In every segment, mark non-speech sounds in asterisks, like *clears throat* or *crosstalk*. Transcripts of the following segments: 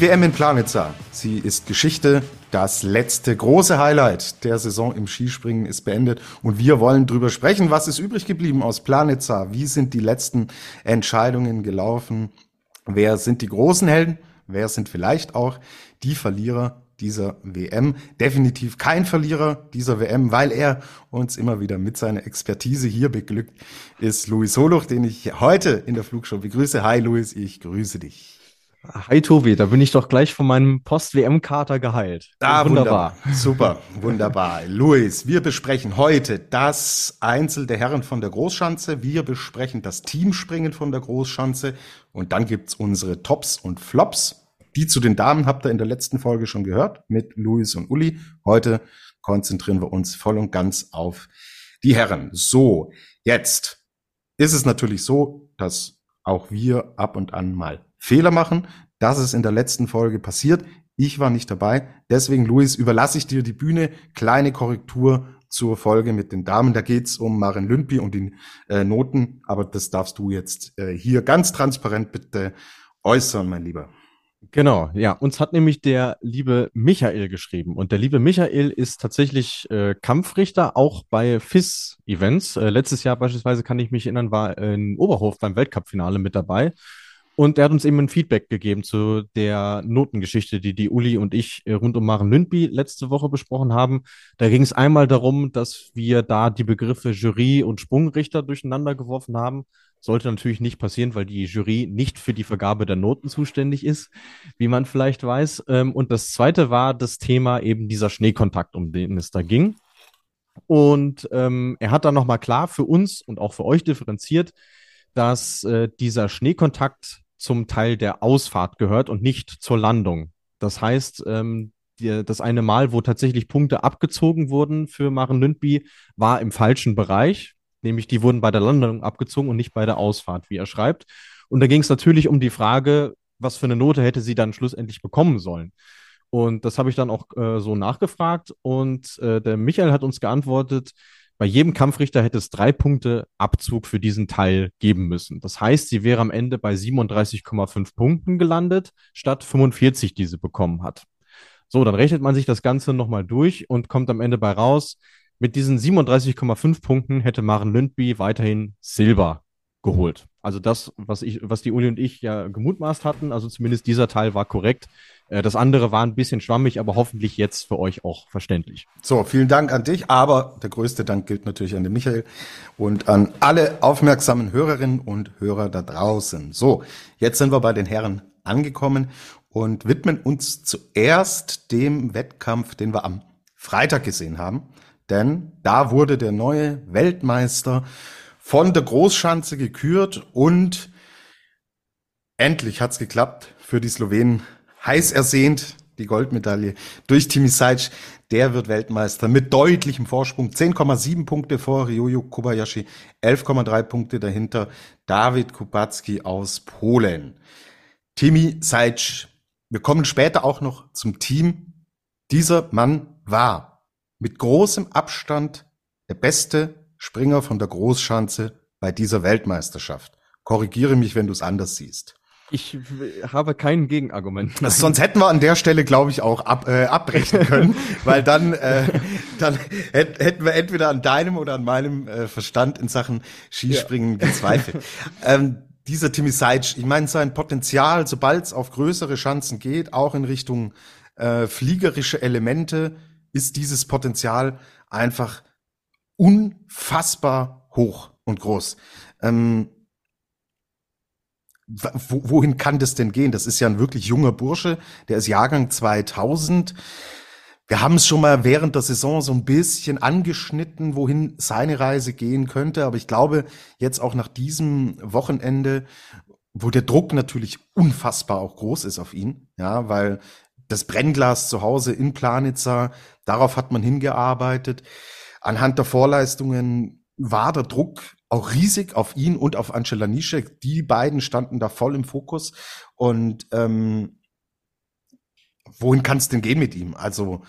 WM in Planitza, sie ist Geschichte. Das letzte große Highlight der Saison im Skispringen ist beendet und wir wollen drüber sprechen, was ist übrig geblieben aus Planitza? Wie sind die letzten Entscheidungen gelaufen? Wer sind die großen Helden? Wer sind vielleicht auch die Verlierer dieser WM? Definitiv kein Verlierer dieser WM, weil er uns immer wieder mit seiner Expertise hier beglückt, ist Luis Holuch, den ich heute in der Flugshow begrüße. Hi Luis, ich grüße dich. Hi Tobi, da bin ich doch gleich von meinem Post-WM-Kater geheilt. Ah, wunderbar. wunderbar. Super, *laughs* wunderbar. Luis, wir besprechen heute das Einzel der Herren von der Großschanze. Wir besprechen das Teamspringen von der Großschanze. Und dann gibt's unsere Tops und Flops. Die zu den Damen habt ihr in der letzten Folge schon gehört mit Luis und Uli. Heute konzentrieren wir uns voll und ganz auf die Herren. So, jetzt ist es natürlich so, dass auch wir ab und an mal Fehler machen. Das ist in der letzten Folge passiert. Ich war nicht dabei. Deswegen, Luis, überlasse ich dir die Bühne. Kleine Korrektur zur Folge mit den Damen. Da geht's um Maren Lündby und die äh, Noten. Aber das darfst du jetzt äh, hier ganz transparent bitte äußern, mein Lieber. Genau, ja. Uns hat nämlich der liebe Michael geschrieben. Und der liebe Michael ist tatsächlich äh, Kampfrichter, auch bei FIS-Events. Äh, letztes Jahr beispielsweise, kann ich mich erinnern, war in Oberhof beim Weltcup-Finale mit dabei. Und er hat uns eben ein Feedback gegeben zu der Notengeschichte, die die Uli und ich äh, rund um Maren Lündby letzte Woche besprochen haben. Da ging es einmal darum, dass wir da die Begriffe Jury und Sprungrichter durcheinander geworfen haben. Sollte natürlich nicht passieren, weil die Jury nicht für die Vergabe der Noten zuständig ist, wie man vielleicht weiß. Ähm, und das zweite war das Thema eben dieser Schneekontakt, um den es da ging. Und ähm, er hat dann nochmal klar für uns und auch für euch differenziert, dass äh, dieser Schneekontakt zum Teil der Ausfahrt gehört und nicht zur Landung. Das heißt, ähm, die, das eine Mal, wo tatsächlich Punkte abgezogen wurden für Maren Lündby, war im falschen Bereich, nämlich die wurden bei der Landung abgezogen und nicht bei der Ausfahrt, wie er schreibt. Und da ging es natürlich um die Frage, was für eine Note hätte sie dann schlussendlich bekommen sollen. Und das habe ich dann auch äh, so nachgefragt und äh, der Michael hat uns geantwortet, bei jedem Kampfrichter hätte es drei Punkte Abzug für diesen Teil geben müssen. Das heißt, sie wäre am Ende bei 37,5 Punkten gelandet, statt 45, die sie bekommen hat. So, dann rechnet man sich das Ganze nochmal durch und kommt am Ende bei raus. Mit diesen 37,5 Punkten hätte Maren Lündby weiterhin Silber geholt. Also das, was ich, was die Uli und ich ja gemutmaßt hatten, also zumindest dieser Teil war korrekt. Äh, das andere war ein bisschen schwammig, aber hoffentlich jetzt für euch auch verständlich. So, vielen Dank an dich, aber der größte Dank gilt natürlich an den Michael und an alle aufmerksamen Hörerinnen und Hörer da draußen. So, jetzt sind wir bei den Herren angekommen und widmen uns zuerst dem Wettkampf, den wir am Freitag gesehen haben. Denn da wurde der neue Weltmeister von der Großschanze gekürt und endlich hat's geklappt für die Slowenen. Heiß ersehnt die Goldmedaille durch Timi Saic. Der wird Weltmeister mit deutlichem Vorsprung. 10,7 Punkte vor Ryoyo Kobayashi, 11,3 Punkte dahinter David Kubacki aus Polen. Timi Saic. Wir kommen später auch noch zum Team. Dieser Mann war mit großem Abstand der beste Springer von der Großschanze bei dieser Weltmeisterschaft. Korrigiere mich, wenn du es anders siehst. Ich habe kein Gegenargument. Also sonst hätten wir an der Stelle, glaube ich, auch ab, äh, abbrechen können, *laughs* weil dann, äh, dann hätten wir entweder an deinem oder an meinem äh, Verstand in Sachen Skispringen ja. gezweifelt. ähm, dieser Timmy Seitsch, ich meine, sein Potenzial, sobald es auf größere Chancen geht, auch in Richtung äh, fliegerische Elemente, ist dieses Potenzial einfach unfassbar hoch und groß. Ähm, wohin kann das denn gehen? Das ist ja ein wirklich junger Bursche, der ist Jahrgang 2000. Wir haben es schon mal während der Saison so ein bisschen angeschnitten, wohin seine Reise gehen könnte. Aber ich glaube, jetzt auch nach diesem Wochenende, wo der Druck natürlich unfassbar auch groß ist auf ihn, ja, weil das Brennglas zu Hause in Planitza, darauf hat man hingearbeitet. anhand der Vorleistungen war der Druck auch riesig auf ihn und auf Angela Nischek. Die beiden standen da voll im Fokus. Und ähm, wohin kann es denn gehen mit ihm? Also,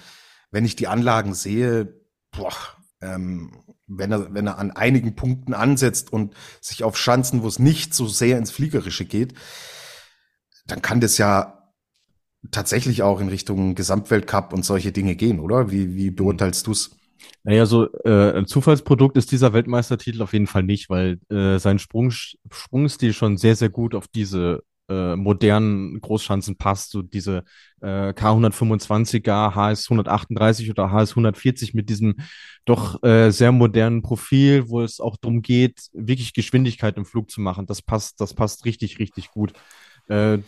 wenn ich die Anlagen sehe, boah, ähm, wenn er, wenn er an einigen Punkten ansetzt und sich auf Schanzen, wo es nicht so sehr ins Fliegerische geht, dann kann das ja tatsächlich auch in Richtung Gesamtweltcup und solche Dinge gehen, oder? Wie, wie beurteilst du's? Naja, so äh, ein Zufallsprodukt ist dieser Weltmeistertitel auf jeden Fall nicht, weil äh, sein Sprung, Sprungstil schon sehr, sehr gut auf diese äh, modernen Großschanzen passt. So diese äh, K125er, HS 138 oder HS 140 mit diesem doch äh, sehr modernen Profil, wo es auch darum geht, wirklich Geschwindigkeit im Flug zu machen. Das passt, das passt richtig, richtig gut. Äh,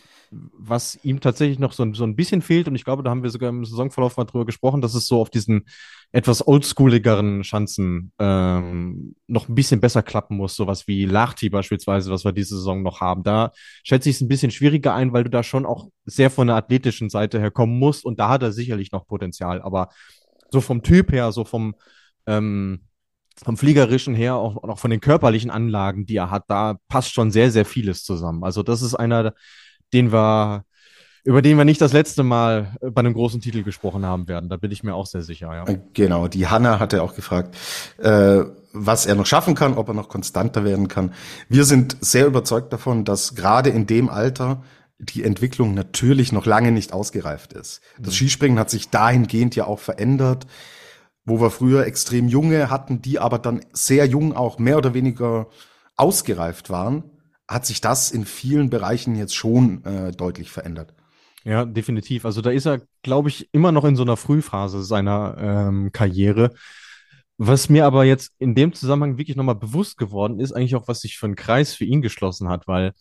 was ihm tatsächlich noch so, so ein bisschen fehlt, und ich glaube, da haben wir sogar im Saisonverlauf mal drüber gesprochen, dass es so auf diesen etwas oldschooligeren Schanzen ähm, noch ein bisschen besser klappen muss, sowas wie Lachti beispielsweise, was wir diese Saison noch haben. Da schätze ich es ein bisschen schwieriger ein, weil du da schon auch sehr von der athletischen Seite her kommen musst und da hat er sicherlich noch Potenzial, aber so vom Typ her, so vom ähm, vom Fliegerischen her, auch, auch von den körperlichen Anlagen, die er hat, da passt schon sehr, sehr vieles zusammen. Also das ist einer, den wir, über den wir nicht das letzte Mal bei einem großen Titel gesprochen haben werden. Da bin ich mir auch sehr sicher. Ja. Genau, die Hanna hatte auch gefragt, äh, was er noch schaffen kann, ob er noch konstanter werden kann. Wir sind sehr überzeugt davon, dass gerade in dem Alter die Entwicklung natürlich noch lange nicht ausgereift ist. Das mhm. Skispringen hat sich dahingehend ja auch verändert, wo wir früher extrem junge hatten, die aber dann sehr jung auch mehr oder weniger ausgereift waren hat sich das in vielen Bereichen jetzt schon äh, deutlich verändert. Ja, definitiv. Also da ist er, glaube ich, immer noch in so einer Frühphase seiner ähm, Karriere. Was mir aber jetzt in dem Zusammenhang wirklich nochmal bewusst geworden ist, eigentlich auch, was sich für einen Kreis für ihn geschlossen hat, weil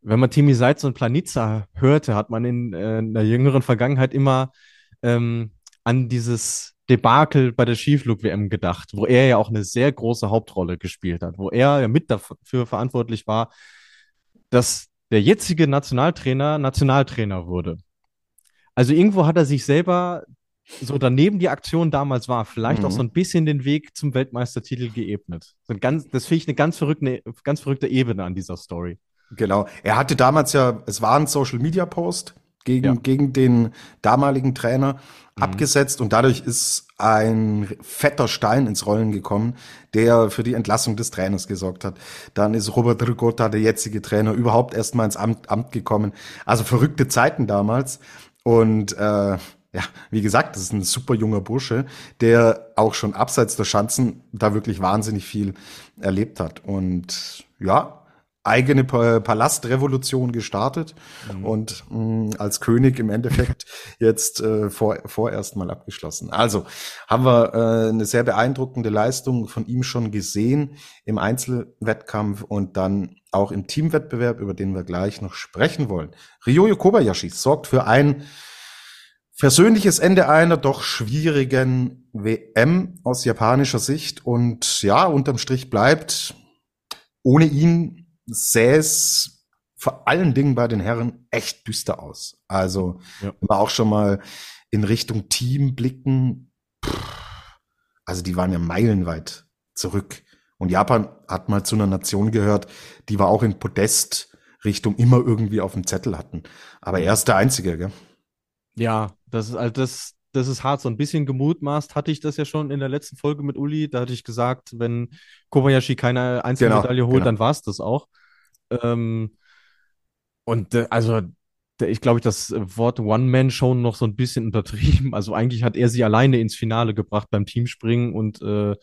wenn man Timi Seitz und Planitza hörte, hat man in, äh, in der jüngeren Vergangenheit immer ähm, an dieses Debakel bei der Skiflug-WM gedacht, wo er ja auch eine sehr große Hauptrolle gespielt hat, wo er ja mit dafür verantwortlich war, dass der jetzige Nationaltrainer Nationaltrainer wurde. Also irgendwo hat er sich selber so daneben die Aktion damals war, vielleicht mhm. auch so ein bisschen den Weg zum Weltmeistertitel geebnet. So ein ganz, das finde ich eine ganz verrückte, ganz verrückte Ebene an dieser Story. Genau. Er hatte damals ja, es war ein Social Media Post gegen, ja. gegen den damaligen Trainer mhm. abgesetzt und dadurch ist ein fetter Stein ins Rollen gekommen, der für die Entlassung des Trainers gesorgt hat. Dann ist Robert Ricotta, der jetzige Trainer, überhaupt erstmal ins Amt, Amt gekommen. Also verrückte Zeiten damals. Und äh, ja, wie gesagt, das ist ein super junger Bursche, der auch schon abseits der Schanzen da wirklich wahnsinnig viel erlebt hat. Und ja, eigene Palastrevolution gestartet mhm. und mh, mm, als König im Endeffekt *laughs* jetzt äh, vor, vorerst mal abgeschlossen. Also haben wir äh, eine sehr beeindruckende Leistung von ihm schon gesehen im Einzelwettkampf und dann auch im Teamwettbewerb, über den wir gleich noch sprechen wollen. Ryoyo Kobayashi sorgt für ein versöhnliches Ende einer doch schwierigen WM aus japanischer Sicht und ja, unterm Strich bleibt ohne ihn sähe es vor allen Dingen bei den Herren echt düster aus. Also, ja. wenn wir auch schon mal in Richtung Team blicken, pff, also die waren ja meilenweit zurück. Und Japan hat mal zu einer Nation gehört, die wir auch in Podest-Richtung immer irgendwie auf dem Zettel hatten. Aber er ist der Einzige, gell? Ja, das ist also das, das ist hart. So ein bisschen gemutmaßt hatte ich das ja schon in der letzten Folge mit Uli. Da hatte ich gesagt, wenn Kobayashi keine Einzelmedaille genau, holt, genau. dann war es das auch. Ähm, und äh, also ich glaube, das Wort One-Man-Show noch so ein bisschen untertrieben. *laughs* Also eigentlich hat er sie alleine ins Finale gebracht beim Teamspringen und äh,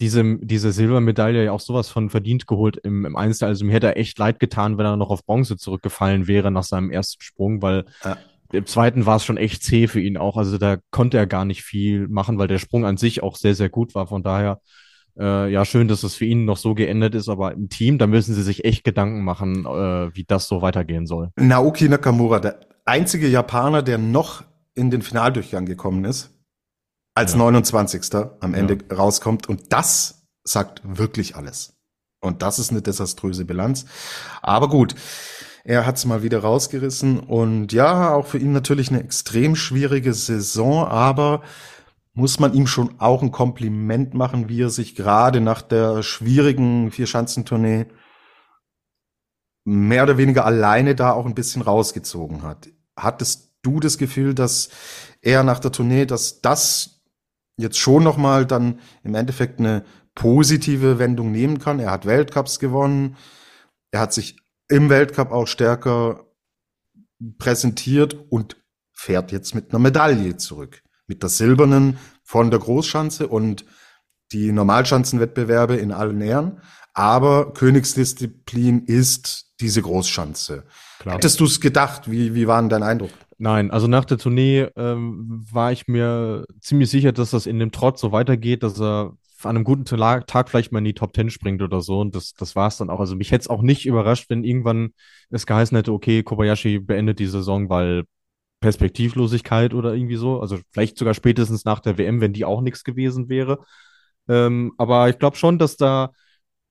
diese, diese Silbermedaille ja auch sowas von verdient geholt im, im Einzel. Also mir hätte er echt leid getan, wenn er noch auf Bronze zurückgefallen wäre nach seinem ersten Sprung, weil ja. im zweiten war es schon echt zäh für ihn auch. Also da konnte er gar nicht viel machen, weil der Sprung an sich auch sehr, sehr gut war. Von daher äh, ja, schön, dass es für ihn noch so geendet ist, aber im Team, da müssen sie sich echt Gedanken machen, äh, wie das so weitergehen soll. Naoki Nakamura, der einzige Japaner, der noch in den Finaldurchgang gekommen ist, als ja. 29. am Ende ja. rauskommt. Und das sagt wirklich alles. Und das ist eine desaströse Bilanz. Aber gut, er hat's mal wieder rausgerissen. Und ja, auch für ihn natürlich eine extrem schwierige Saison. Aber muss man ihm schon auch ein Kompliment machen, wie er sich gerade nach der schwierigen Vierschanzentournee mehr oder weniger alleine da auch ein bisschen rausgezogen hat. Hattest du das Gefühl, dass er nach der Tournee, dass das jetzt schon nochmal dann im Endeffekt eine positive Wendung nehmen kann? Er hat Weltcups gewonnen. Er hat sich im Weltcup auch stärker präsentiert und fährt jetzt mit einer Medaille zurück. Mit der silbernen von der Großschanze und die Normalschanzenwettbewerbe in allen Ehren. Aber Königsdisziplin ist diese Großschanze. Klar. Hättest du es gedacht? Wie, wie war denn dein Eindruck? Nein, also nach der Tournee ähm, war ich mir ziemlich sicher, dass das in dem Trott so weitergeht, dass er an einem guten Tag vielleicht mal in die Top Ten springt oder so. Und das, das war es dann auch. Also mich hätte es auch nicht überrascht, wenn irgendwann es geheißen hätte, okay, Kobayashi beendet die Saison, weil Perspektivlosigkeit oder irgendwie so. Also vielleicht sogar spätestens nach der WM, wenn die auch nichts gewesen wäre. Ähm, aber ich glaube schon, dass da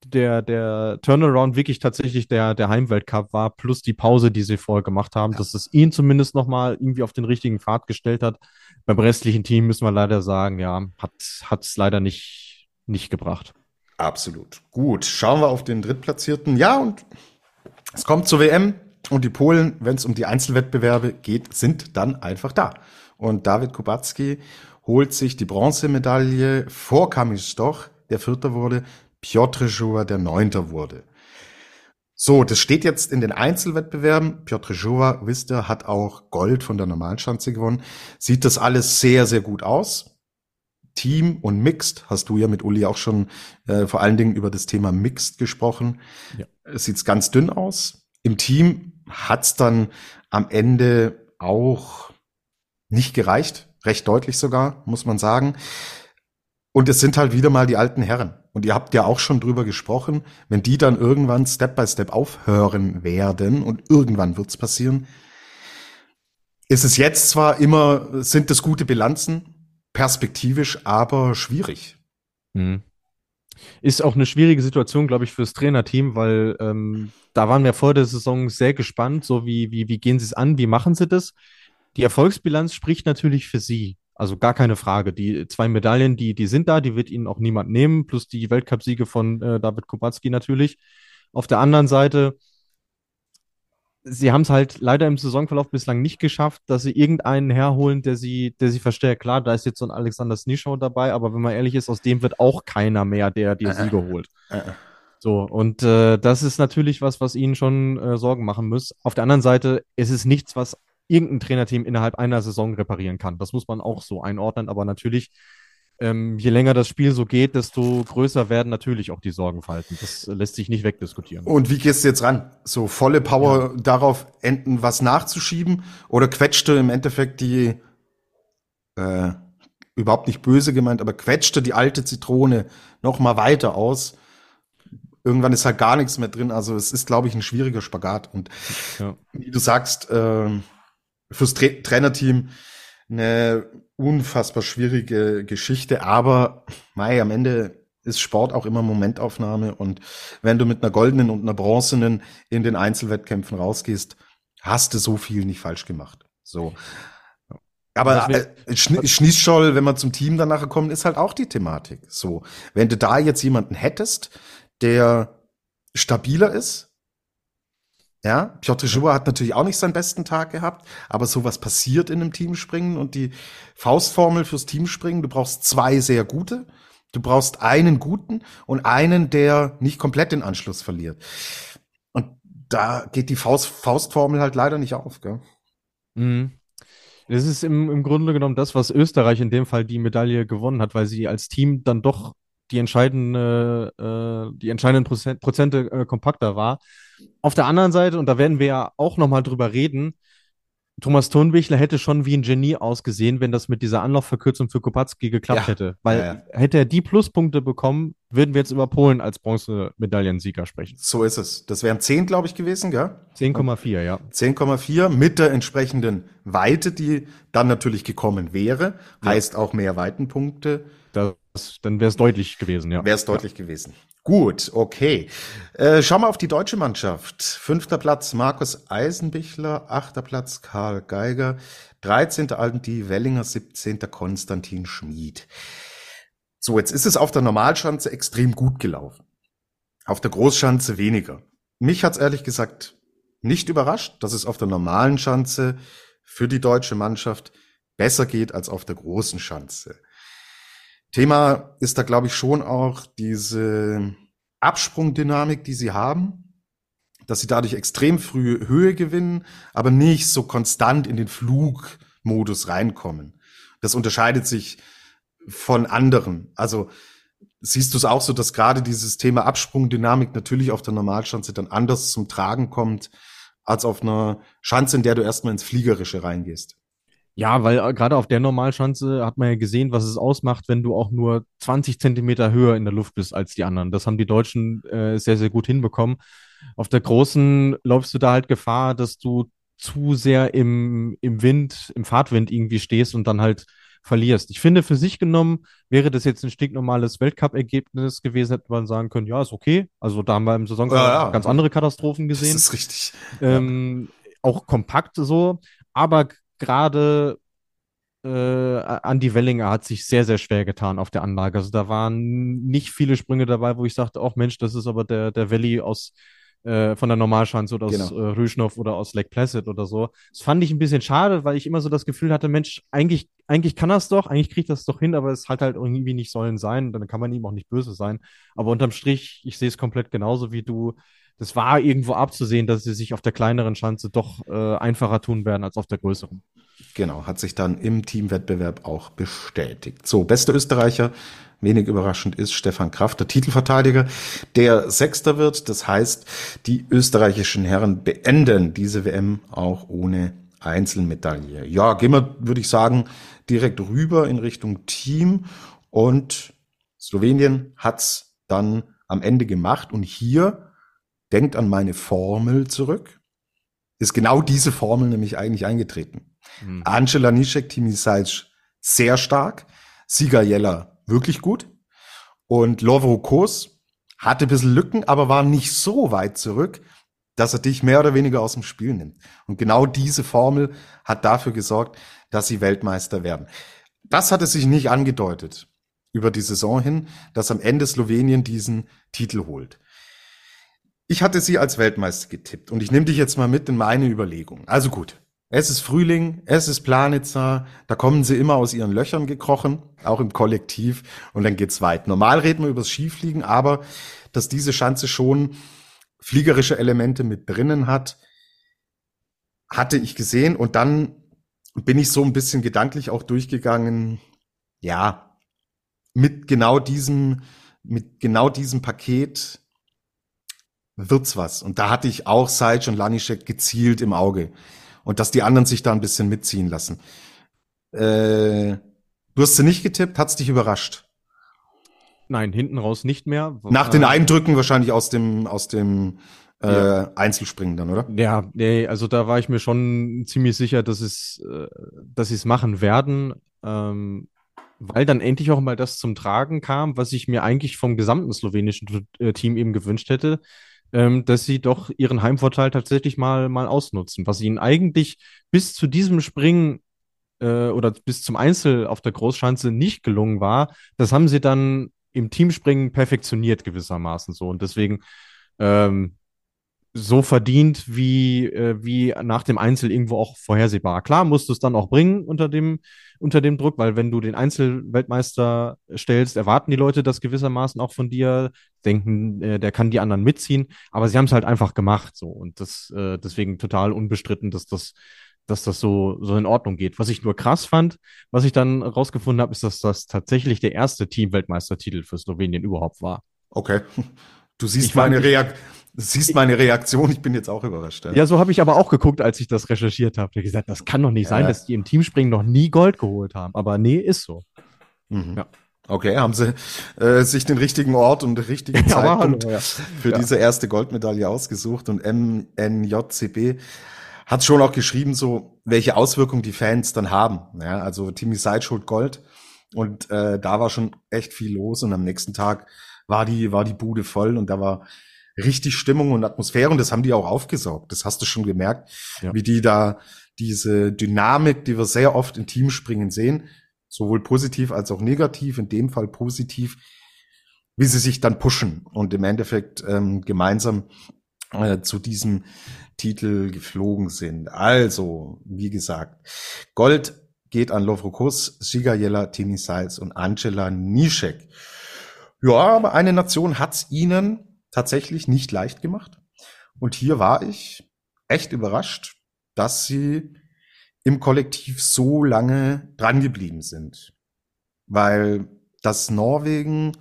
der, der Turnaround wirklich tatsächlich der, der Heimweltcup war, plus die Pause, die sie vorher gemacht haben, ja. dass es ihn zumindest nochmal irgendwie auf den richtigen Pfad gestellt hat. Beim restlichen Team müssen wir leider sagen, ja, hat es leider nicht, nicht gebracht. Absolut. Gut, schauen wir auf den Drittplatzierten. Ja, und es kommt zur WM und die Polen, wenn es um die Einzelwettbewerbe geht, sind dann einfach da. Und David Kubacki holt sich die Bronzemedaille vor Kamil Stoch, der Vierter wurde, Piotr Jowa der Neunter wurde. So, das steht jetzt in den Einzelwettbewerben. Piotr Jowa, wisst ihr, hat auch Gold von der Normalschanze gewonnen. Sieht das alles sehr, sehr gut aus. Team und Mixed, hast du ja mit Uli auch schon äh, vor allen Dingen über das Thema Mixed gesprochen. Ja. Sieht's ganz dünn aus. Im Team hat's dann am Ende auch nicht gereicht. Recht deutlich sogar, muss man sagen. Und es sind halt wieder mal die alten Herren. Und ihr habt ja auch schon drüber gesprochen, wenn die dann irgendwann Step by Step aufhören werden und irgendwann wird's passieren, ist es jetzt zwar immer, sind das gute Bilanzen, perspektivisch, aber schwierig. Mhm. Ist auch eine schwierige Situation, glaube ich, fürs Trainerteam, weil ähm, da waren wir vor der Saison sehr gespannt, so wie, wie, wie gehen sie es an, wie machen sie das? Die Erfolgsbilanz spricht natürlich für sie. Also gar keine Frage. Die zwei Medaillen, die, die sind da, die wird ihnen auch niemand nehmen, plus die Weltcupsiege von äh, David Kubacki natürlich. Auf der anderen Seite, sie haben es halt leider im Saisonverlauf bislang nicht geschafft, dass sie irgendeinen herholen, der sie, der sie verstärkt. Klar, da ist jetzt so ein Alexander Snischau dabei, aber wenn man ehrlich ist, aus dem wird auch keiner mehr, der die Siege holt. So, und äh, das ist natürlich was, was ihnen schon äh, Sorgen machen muss. Auf der anderen Seite, es ist nichts, was irgendein Trainerteam innerhalb einer Saison reparieren kann. Das muss man auch so einordnen, aber natürlich, ähm, je länger das Spiel so geht, desto größer werden natürlich auch die Sorgenfalten. Das lässt sich nicht wegdiskutieren. Und wie gehst du jetzt ran? So volle Power ja. darauf enden, was nachzuschieben? Oder quetscht du im Endeffekt die, äh, überhaupt nicht böse gemeint, aber quetscht du die alte Zitrone noch mal weiter aus? Irgendwann ist halt gar nichts mehr drin. Also es ist, glaube ich, ein schwieriger Spagat. Und ja. wie du sagst, äh, fürs Tra Trainerteam eine unfassbar schwierige Geschichte, aber mei, am Ende ist Sport auch immer Momentaufnahme und wenn du mit einer goldenen und einer bronzenen in den Einzelwettkämpfen rausgehst, hast du so viel nicht falsch gemacht. So. Aber äh, Schnießscholl, wenn man zum Team danach kommt, ist halt auch die Thematik. So, wenn du da jetzt jemanden hättest, der stabiler ist, ja, Piotr Joua hat natürlich auch nicht seinen besten Tag gehabt, aber sowas passiert in einem Teamspringen und die Faustformel fürs Teamspringen, du brauchst zwei sehr gute, du brauchst einen guten und einen, der nicht komplett den Anschluss verliert. Und da geht die Faust, Faustformel halt leider nicht auf, gell? Mhm. Das ist im, im Grunde genommen das, was Österreich in dem Fall die Medaille gewonnen hat, weil sie als Team dann doch die entscheidende, äh, die entscheidenden Prozent, Prozente äh, kompakter war. Auf der anderen Seite, und da werden wir ja auch nochmal drüber reden, Thomas Thunbichler hätte schon wie ein Genie ausgesehen, wenn das mit dieser Anlaufverkürzung für Kopacki geklappt ja. hätte. Weil ja, ja. hätte er die Pluspunkte bekommen, würden wir jetzt über Polen als Bronzemedaillensieger sprechen. So ist es. Das wären 10, glaube ich, gewesen, gell? 10,4, ja. 10,4 mit der entsprechenden Weite, die dann natürlich gekommen wäre. Heißt auch mehr Weitenpunkte. Das, dann wäre es deutlich gewesen, ja. Wäre es deutlich gewesen. Gut, okay. Äh, schauen wir auf die deutsche Mannschaft. Fünfter Platz Markus Eisenbichler, achter Platz Karl Geiger, 13. Aldi Wellinger, 17. Konstantin Schmid. So, jetzt ist es auf der Normalschanze extrem gut gelaufen. Auf der Großschanze weniger. Mich hat's ehrlich gesagt nicht überrascht, dass es auf der normalen Schanze für die deutsche Mannschaft besser geht als auf der großen Schanze. Thema ist da, glaube ich, schon auch diese Absprungdynamik, die sie haben, dass sie dadurch extrem früh Höhe gewinnen, aber nicht so konstant in den Flugmodus reinkommen. Das unterscheidet sich von anderen. Also siehst du es auch so, dass gerade dieses Thema Absprungdynamik natürlich auf der Normalschanze dann anders zum Tragen kommt, als auf einer Schanze, in der du erstmal ins Fliegerische reingehst. Ja, weil äh, gerade auf der Normalschanze hat man ja gesehen, was es ausmacht, wenn du auch nur 20 Zentimeter höher in der Luft bist als die anderen. Das haben die Deutschen äh, sehr, sehr gut hinbekommen. Auf der großen läufst du da halt Gefahr, dass du zu sehr im, im Wind, im Fahrtwind irgendwie stehst und dann halt verlierst. Ich finde, für sich genommen wäre das jetzt ein stinknormales Weltcup-Ergebnis gewesen, hätte man sagen können, ja, ist okay. Also da haben wir im Saison ja, ja. ganz andere Katastrophen gesehen. Das ist richtig. Ähm. Auch kompakt so. Aber gerade äh, Andy Wellinger hat sich sehr, sehr schwer getan auf der Anlage. Also da waren nicht viele Sprünge dabei, wo ich sagte, auch Mensch, das ist aber der, der Valley aus äh, von der Normalschanze oder aus genau. äh, Rüschnow oder aus Lake Placid oder so. Das fand ich ein bisschen schade, weil ich immer so das Gefühl hatte, Mensch, eigentlich, eigentlich kann das doch, eigentlich kriegt das doch hin, aber es hat halt irgendwie nicht sollen sein. Dann kann man ihm auch nicht böse sein. Aber unterm Strich, ich sehe es komplett genauso wie du. Das war irgendwo abzusehen, dass sie sich auf der kleineren Schanze doch äh, einfacher tun werden als auf der größeren. Genau, hat sich dann im Teamwettbewerb auch bestätigt. So, bester Österreicher, wenig überraschend ist Stefan Kraft, der Titelverteidiger, der Sechster wird. Das heißt, die österreichischen Herren beenden diese WM auch ohne Einzelmedaille. Ja, gehen wir, würde ich sagen, direkt rüber in Richtung Team und Slowenien hat's dann am Ende gemacht und hier denkt an meine Formel zurück. Ist genau diese Formel nämlich eigentlich eingetreten. Mhm. Angela Nischek, Timi Saic sehr stark. Sieger Jeller wirklich gut. Und Lovro Kos hatte ein bisschen Lücken, aber war nicht so weit zurück, dass er dich mehr oder weniger aus dem Spiel nimmt. Und genau diese Formel hat dafür gesorgt, dass sie Weltmeister werden. Das hatte sich nicht angedeutet über die Saison hin, dass am Ende Slowenien diesen Titel holt. Ich hatte sie als Weltmeister getippt und ich nehme dich jetzt mal mit in meine Überlegung. Also gut, es ist Frühling, es ist Planitzer, da kommen sie immer aus ihren Löchern gekrochen, auch im Kollektiv, und dann geht's weit. Normal reden wir übers Skifliegen, aber dass diese Schanze schon fliegerische Elemente mit drinnen hat, hatte ich gesehen. Und dann bin ich so ein bisschen gedanklich auch durchgegangen, ja, mit genau diesem, mit genau diesem Paket wird's was. Und da hatte ich auch Seitz und Lanischek gezielt im Auge und dass die anderen sich da ein bisschen mitziehen lassen. Äh, du hast sie nicht getippt, hat's dich überrascht? Nein, hinten raus nicht mehr. Nach den Eindrücken wahrscheinlich aus dem aus dem äh, ja. Einzelspringen dann, oder? Ja, nee, also da war ich mir schon ziemlich sicher, dass es, äh, dass sie es machen werden, ähm, weil dann endlich auch mal das zum Tragen kam, was ich mir eigentlich vom gesamten slowenischen äh, Team eben gewünscht hätte, ähm, dass sie doch ihren Heimvorteil tatsächlich mal, mal ausnutzen, was ihnen eigentlich bis zu diesem Springen äh, oder bis zum Einzel auf der Großschanze nicht gelungen war. Das haben sie dann im Teamspringen perfektioniert gewissermaßen so und deswegen ähm, so verdient wie, äh, wie nach dem Einzel irgendwo auch vorhersehbar. Klar musst du es dann auch bringen unter dem, unter dem Druck, weil wenn du den Einzelweltmeister stellst, erwarten die Leute das gewissermaßen auch von dir, denken, äh, der kann die anderen mitziehen, aber sie haben es halt einfach gemacht so und das äh, deswegen total unbestritten, dass das dass das so, so in Ordnung geht. Was ich nur krass fand, was ich dann rausgefunden habe, ist, dass das tatsächlich der erste Teamweltmeistertitel für Slowenien überhaupt war. Okay. *laughs* Du siehst meine Reaktion siehst meine Reaktion, ich bin jetzt auch überrascht. Ja, ja so habe ich aber auch geguckt, als ich das recherchiert habe. Ich habe gesagt, das kann doch nicht ja. sein, dass die im Teamspringen noch nie Gold geholt haben. Aber nee, ist so. Mhm. Ja. Okay, haben sie äh, sich den richtigen Ort und den richtigen *laughs* Zeitpunkt hallo, für diese erste Goldmedaille ausgesucht und MNJCB hat schon auch geschrieben, so welche Auswirkungen die Fans dann haben. Ja, also Timmy Seitz holt Gold und äh, da war schon echt viel los und am nächsten Tag war die war die Bude voll und da war richtig Stimmung und Atmosphäre und das haben die auch aufgesaugt. Das hast du schon gemerkt, ja. wie die da diese Dynamik, die wir sehr oft in Teamspringen sehen, sowohl positiv als auch negativ, in dem Fall positiv, wie sie sich dann pushen und im Endeffekt ähm, gemeinsam äh, zu diesem Titel geflogen sind. Also, wie gesagt, Gold geht an Lovrokus, Sigayela Tini Seils und Angela Nischek. Ja, aber eine Nation hat's ihnen tatsächlich nicht leicht gemacht. Und hier war ich echt überrascht, dass sie im Kollektiv so lange dran geblieben sind. Weil das Norwegen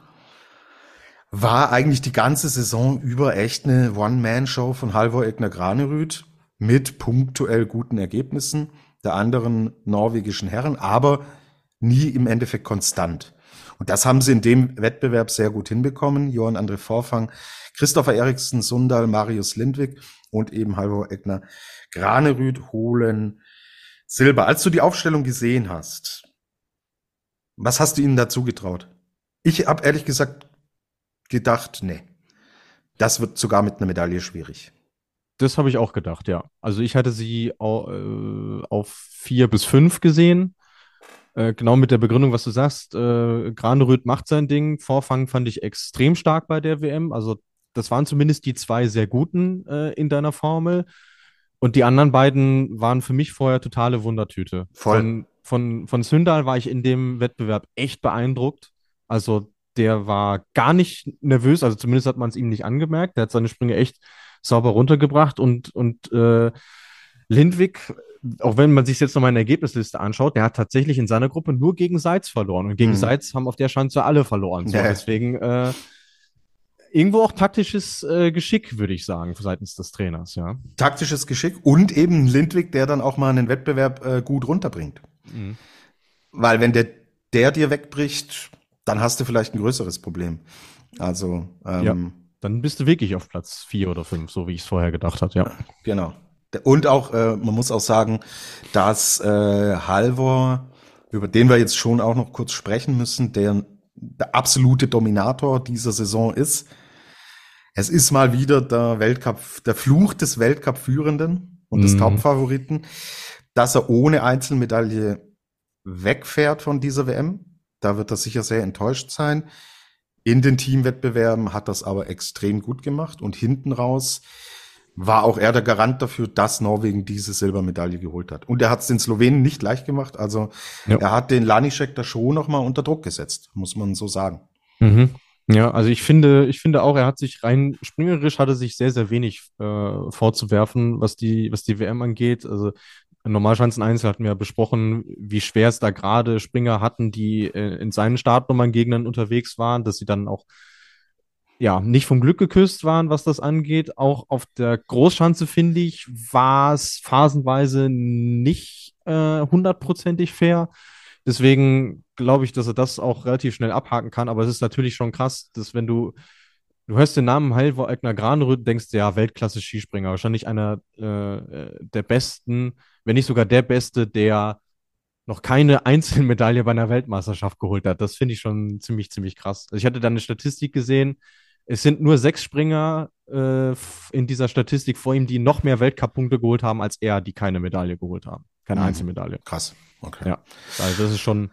war eigentlich die ganze Saison über echt eine One-Man-Show von Halvor Egner Granerüth mit punktuell guten Ergebnissen der anderen norwegischen Herren, aber nie im Endeffekt konstant. Und das haben sie in dem Wettbewerb sehr gut hinbekommen. Johann André Vorfang, Christopher Eriksen, Sundal, Marius Lindwig und eben Halvor Egner Granerüth holen Silber. Als du die Aufstellung gesehen hast, was hast du ihnen dazu getraut? Ich habe ehrlich gesagt gedacht, nee, das wird sogar mit einer Medaille schwierig. Das habe ich auch gedacht, ja. Also ich hatte sie äh, auf vier bis fünf gesehen. Äh, genau mit der Begründung, was du sagst. Äh, Graneröd macht sein Ding. Vorfang fand ich extrem stark bei der WM. Also das waren zumindest die zwei sehr guten äh, in deiner Formel. Und die anderen beiden waren für mich vorher totale Wundertüte. Voll. Von, von, von Sündal war ich in dem Wettbewerb echt beeindruckt. Also der war gar nicht nervös, also zumindest hat man es ihm nicht angemerkt. Der hat seine Sprünge echt sauber runtergebracht und, und äh, Lindwig, auch wenn man sich jetzt nochmal eine Ergebnisliste anschaut, der hat tatsächlich in seiner Gruppe nur gegen Seitz verloren. Und gegen mhm. Seitz haben auf der Schanze alle verloren. So, ja. Deswegen äh, irgendwo auch taktisches äh, Geschick, würde ich sagen, seitens des Trainers, ja. Taktisches Geschick und eben Lindwig, der dann auch mal einen Wettbewerb äh, gut runterbringt. Mhm. Weil wenn der, der dir wegbricht, dann hast du vielleicht ein größeres Problem. Also, ähm, ja, dann bist du wirklich auf Platz vier oder fünf, so wie ich es vorher gedacht habe, ja. Genau. Und auch, äh, man muss auch sagen, dass äh, Halvor, über den wir jetzt schon auch noch kurz sprechen müssen, der der absolute Dominator dieser Saison ist. Es ist mal wieder der Weltcup, der Fluch des Weltcup-Führenden und des mhm. Top-Favoriten, dass er ohne Einzelmedaille wegfährt von dieser WM. Da wird er sicher sehr enttäuscht sein. In den Teamwettbewerben hat das aber extrem gut gemacht und hinten raus war auch er der Garant dafür, dass Norwegen diese Silbermedaille geholt hat. Und er hat es den Slowenen nicht leicht gemacht. Also ja. er hat den Lanischek da schon nochmal unter Druck gesetzt, muss man so sagen. Mhm. Ja, also ich finde, ich finde auch, er hat sich rein springerisch hatte sich sehr, sehr wenig äh, vorzuwerfen, was die, was die WM angeht. Also Normalschanzen Einzel hatten wir besprochen, wie schwer es da gerade Springer hatten, die äh, in seinen Startnummern-Gegnern unterwegs waren, dass sie dann auch ja nicht vom Glück geküsst waren, was das angeht. Auch auf der Großschanze, finde ich, war es phasenweise nicht äh, hundertprozentig fair. Deswegen glaube ich, dass er das auch relativ schnell abhaken kann. Aber es ist natürlich schon krass, dass wenn du Du hörst den Namen Halvor Egner Granerüth, denkst ja, Weltklasse Skispringer, wahrscheinlich einer äh, der besten, wenn nicht sogar der Beste, der noch keine *laughs* Einzelmedaille bei einer Weltmeisterschaft geholt hat. Das finde ich schon ziemlich, ziemlich krass. Also ich hatte da eine Statistik gesehen, es sind nur sechs Springer äh, in dieser Statistik vor ihm, die noch mehr Weltcup-Punkte geholt haben als er, die keine Medaille geholt haben. Keine mhm. Einzelmedaille. Krass. Okay. Ja, also das ist schon.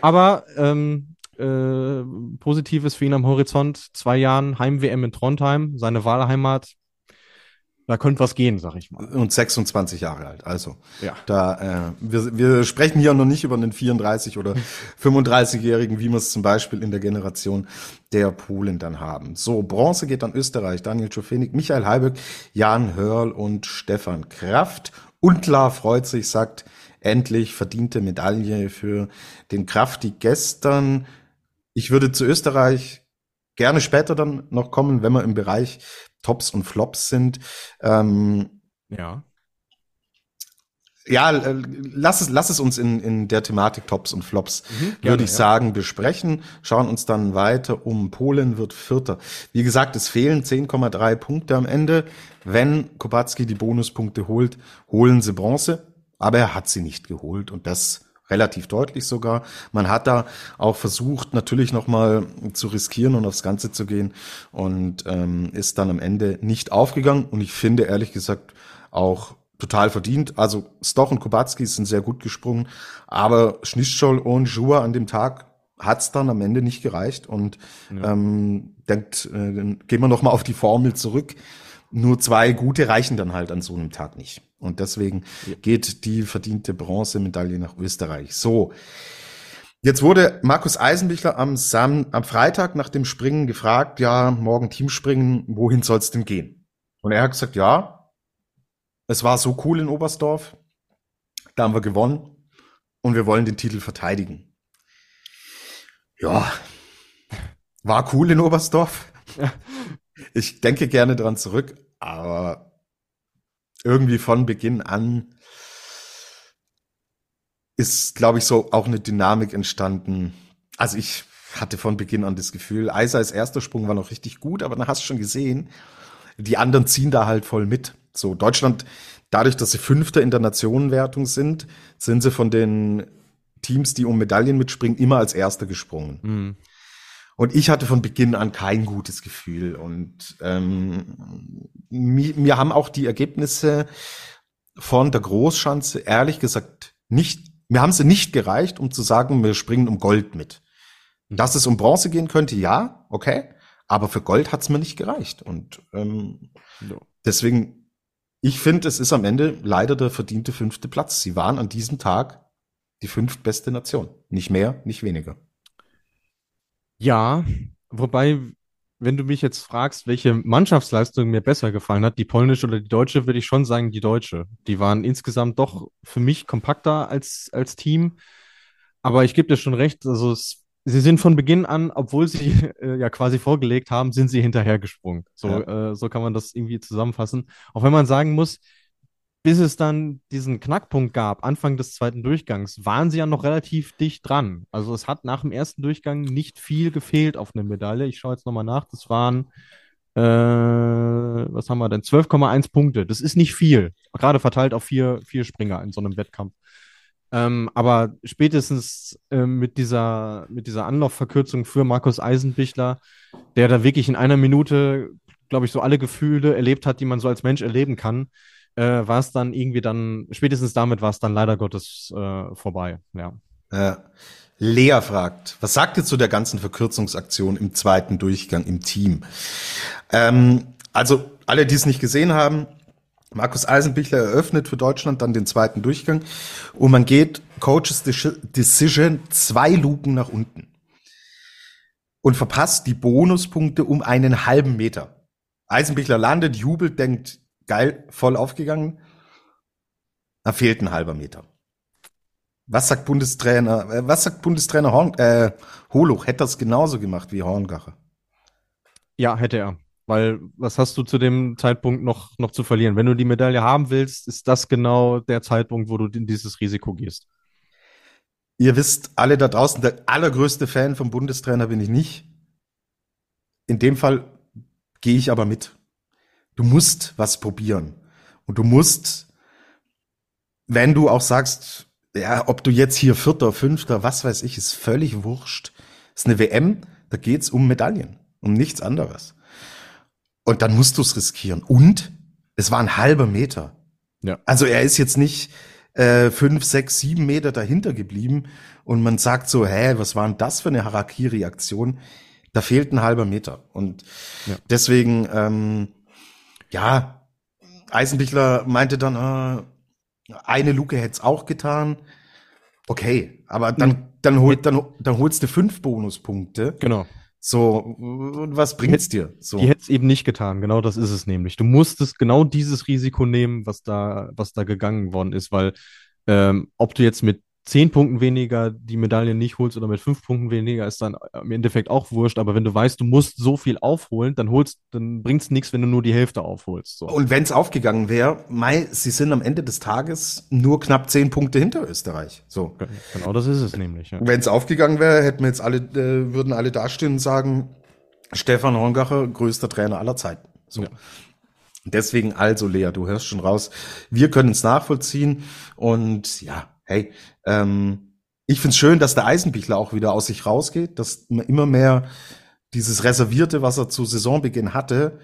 Aber ähm, äh, Positives für ihn am Horizont. Zwei Jahren Heim-WM in Trondheim, seine Wahlheimat. Da könnte was gehen, sag ich mal. Und 26 Jahre alt, also. Ja. Da, äh, wir, wir sprechen hier noch nicht über einen 34 oder *laughs* 35-Jährigen, wie wir es zum Beispiel in der Generation der Polen dann haben. So, Bronze geht an Österreich, Daniel Czofenik, Michael Heiböck, Jan Hörl und Stefan Kraft. Und klar freut sich, sagt, endlich verdiente Medaille für den Kraft, die gestern ich würde zu Österreich gerne später dann noch kommen, wenn wir im Bereich Tops und Flops sind. Ähm, ja. Ja, lass es, lass es uns in, in der Thematik Tops und Flops, mhm, würde ich ja. sagen, besprechen. Schauen uns dann weiter um. Polen wird Vierter. Wie gesagt, es fehlen 10,3 Punkte am Ende. Wenn Kubacki die Bonuspunkte holt, holen sie Bronze. Aber er hat sie nicht geholt und das relativ deutlich sogar. Man hat da auch versucht, natürlich nochmal zu riskieren und aufs Ganze zu gehen und ähm, ist dann am Ende nicht aufgegangen. Und ich finde ehrlich gesagt auch total verdient. Also Stoch und Kubacki sind sehr gut gesprungen, aber Schnischol und Jua an dem Tag hat's dann am Ende nicht gereicht und ja. ähm, denkt, äh, gehen wir noch mal auf die Formel zurück. Nur zwei gute reichen dann halt an so einem Tag nicht. Und deswegen ja. geht die verdiente Bronzemedaille nach Österreich. So. Jetzt wurde Markus Eisenbichler am, Sam am Freitag nach dem Springen gefragt, ja, morgen Teamspringen, wohin soll's denn gehen? Und er hat gesagt, ja, es war so cool in Oberstdorf, da haben wir gewonnen und wir wollen den Titel verteidigen. Ja, war cool in Oberstdorf. Ich denke gerne dran zurück, aber irgendwie von Beginn an ist, glaube ich, so auch eine Dynamik entstanden. Also ich hatte von Beginn an das Gefühl, Eiser als erster Sprung war noch richtig gut, aber dann hast du schon gesehen, die anderen ziehen da halt voll mit. So, Deutschland, dadurch, dass sie Fünfter in der Nationenwertung sind, sind sie von den Teams, die um Medaillen mitspringen, immer als Erster gesprungen. Mhm. Und ich hatte von Beginn an kein gutes Gefühl. Und ähm, mir, mir haben auch die Ergebnisse von der Großschanze ehrlich gesagt nicht, mir haben sie nicht gereicht, um zu sagen, wir springen um Gold mit. Dass es um Bronze gehen könnte, ja, okay. Aber für Gold hat's mir nicht gereicht. Und ähm, no. deswegen, ich finde, es ist am Ende leider der verdiente fünfte Platz. Sie waren an diesem Tag die fünftbeste Nation. Nicht mehr, nicht weniger. Ja, wobei, wenn du mich jetzt fragst, welche Mannschaftsleistung mir besser gefallen hat, die polnische oder die deutsche, würde ich schon sagen, die deutsche. Die waren insgesamt doch für mich kompakter als, als Team. Aber ich gebe dir schon recht, also es, sie sind von Beginn an, obwohl sie *laughs* äh, ja quasi vorgelegt haben, sind sie hinterhergesprungen. So, ja. äh, so kann man das irgendwie zusammenfassen. Auch wenn man sagen muss, bis es dann diesen Knackpunkt gab, Anfang des zweiten Durchgangs, waren sie ja noch relativ dicht dran. Also es hat nach dem ersten Durchgang nicht viel gefehlt auf eine Medaille. Ich schaue jetzt nochmal nach. Das waren, äh, was haben wir denn? 12,1 Punkte. Das ist nicht viel. Gerade verteilt auf vier, vier Springer in so einem Wettkampf. Ähm, aber spätestens äh, mit dieser, mit dieser Anlaufverkürzung für Markus Eisenbichler, der da wirklich in einer Minute, glaube ich, so alle Gefühle erlebt hat, die man so als Mensch erleben kann, äh, war es dann irgendwie dann, spätestens damit war es dann leider Gottes äh, vorbei, ja. ja. Lea fragt, was sagt ihr zu der ganzen Verkürzungsaktion im zweiten Durchgang im Team? Ähm, also alle, die es nicht gesehen haben, Markus Eisenbichler eröffnet für Deutschland dann den zweiten Durchgang und man geht Coaches Decision zwei Luken nach unten und verpasst die Bonuspunkte um einen halben Meter. Eisenbichler landet, jubelt, denkt, geil, voll aufgegangen. Da fehlt ein halber Meter. Was sagt Bundestrainer, äh, was sagt Bundestrainer Horn, äh, Holoch? Hätte das genauso gemacht wie Horngacher? Ja, hätte er. Weil was hast du zu dem Zeitpunkt noch, noch zu verlieren? Wenn du die Medaille haben willst, ist das genau der Zeitpunkt, wo du in dieses Risiko gehst. Ihr wisst alle da draußen, der allergrößte Fan vom Bundestrainer bin ich nicht. In dem Fall gehe ich aber mit. Du musst was probieren. Und du musst, wenn du auch sagst, ja, ob du jetzt hier Vierter, Fünfter, was weiß ich, ist völlig wurscht. Ist eine WM, da geht's um Medaillen, um nichts anderes. Und dann musst du es riskieren. Und es war ein halber Meter. Ja. Also er ist jetzt nicht äh, fünf, sechs, sieben Meter dahinter geblieben und man sagt so, hä, was war denn das für eine Harakiri-Aktion? Da fehlt ein halber Meter. Und ja. deswegen, ähm, ja, Eisenbichler meinte dann, äh, eine Luke hätte es auch getan. Okay, aber dann, dann, hol, dann, dann holst du fünf Bonuspunkte. Genau. So, was bringt's dir? So. Die hätte es eben nicht getan, genau das ist es nämlich. Du musstest genau dieses Risiko nehmen, was da, was da gegangen worden ist, weil ähm, ob du jetzt mit zehn Punkten weniger die Medaille nicht holst oder mit fünf Punkten weniger, ist dann im Endeffekt auch wurscht. Aber wenn du weißt, du musst so viel aufholen, dann holst, dann bringt's nichts, wenn du nur die Hälfte aufholst. So. Und wenn es aufgegangen wäre, Mai, sie sind am Ende des Tages nur knapp zehn Punkte hinter Österreich. So. Genau, das ist es nämlich. Ja. Wenn es aufgegangen wäre, hätten wir jetzt alle, äh, würden alle dastehen und sagen, Stefan Horngacher, größter Trainer aller Zeiten. So. Ja. Deswegen also, Lea, du hörst schon raus, wir können es nachvollziehen und ja, hey, ähm, ich find's schön, dass der Eisenbichler auch wieder aus sich rausgeht, dass man immer mehr dieses Reservierte, was er zu Saisonbeginn hatte,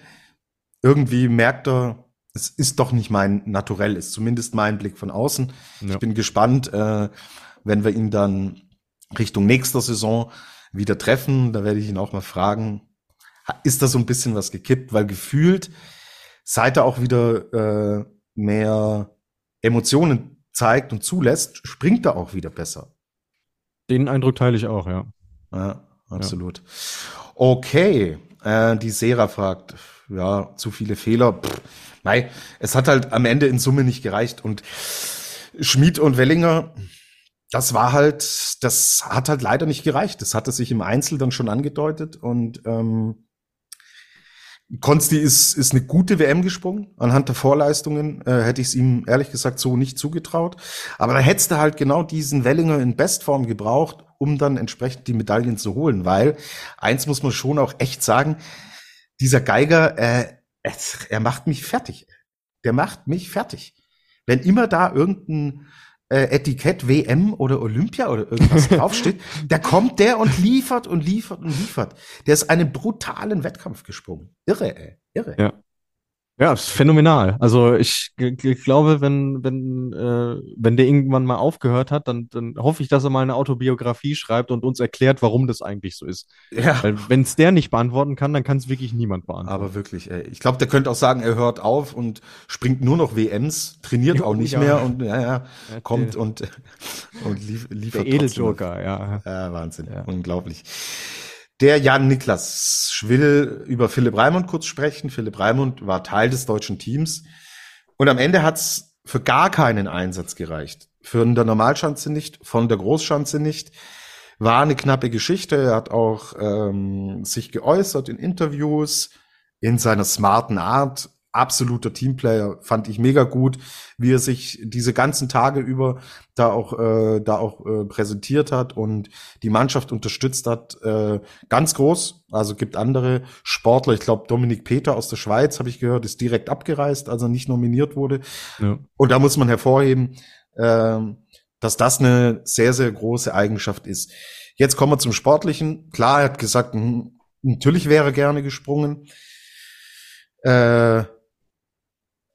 irgendwie merkt er, es ist doch nicht mein Naturell, ist zumindest mein Blick von außen. Ja. Ich bin gespannt, äh, wenn wir ihn dann Richtung nächster Saison wieder treffen. Da werde ich ihn auch mal fragen, ist da so ein bisschen was gekippt? Weil gefühlt, seit er auch wieder äh, mehr Emotionen zeigt und zulässt, springt er auch wieder besser. Den Eindruck teile ich auch, ja. Ja, absolut. Okay, äh, die Sera fragt, ja, zu viele Fehler. Pff, nein, es hat halt am Ende in Summe nicht gereicht und Schmid und Wellinger, das war halt, das hat halt leider nicht gereicht. Das hatte sich im Einzel dann schon angedeutet und ähm, Konsti ist, ist eine gute WM gesprungen. Anhand der Vorleistungen äh, hätte ich es ihm ehrlich gesagt so nicht zugetraut. Aber da hättest du halt genau diesen Wellinger in Bestform gebraucht, um dann entsprechend die Medaillen zu holen. Weil eins muss man schon auch echt sagen, dieser Geiger, äh, er macht mich fertig. Der macht mich fertig. Wenn immer da irgendein äh, Etikett WM oder Olympia oder irgendwas *laughs* draufsteht, da kommt der und liefert und liefert und liefert. Der ist einen brutalen Wettkampf gesprungen. Irre, ey. Irre. Ja. Ja, ist phänomenal. Also ich, ich glaube, wenn, wenn, äh, wenn der irgendwann mal aufgehört hat, dann, dann hoffe ich, dass er mal eine Autobiografie schreibt und uns erklärt, warum das eigentlich so ist. Ja. Weil wenn es der nicht beantworten kann, dann kann es wirklich niemand beantworten. Aber wirklich, ey. Ich glaube, der könnte auch sagen, er hört auf und springt nur noch WMs, trainiert Jo, auch nicht ja. mehr und ja, ja, Ja, kommt und, *laughs* und lief, liefert der Edeljoker, ja. Ja, Wahnsinn. Ja. Unglaublich. Der Jan Niklas will über Philipp Raimund kurz sprechen. Philipp Raimund war Teil des deutschen Teams. Und am Ende hat's für gar keinen Einsatz gereicht. Für der Normalschanze nicht, von der Großschanze nicht. War eine knappe Geschichte. Er hat auch ähm, sich geäußert in Interviews, in seiner smarten Art. Absoluter Teamplayer, fand ich mega gut, wie er sich diese ganzen Tage über da auch äh, da auch äh, präsentiert hat und die Mannschaft unterstützt hat, äh, ganz groß. Also gibt andere Sportler, ich glaube Dominik Peter aus der Schweiz habe ich gehört, ist direkt abgereist, als er nicht nominiert wurde. ja. Und da muss man hervorheben, ähm, dass das eine sehr sehr große Eigenschaft ist. Jetzt kommen wir zum Sportlichen. Klar, er hat gesagt, hm, natürlich wäre er gerne gesprungen. Äh,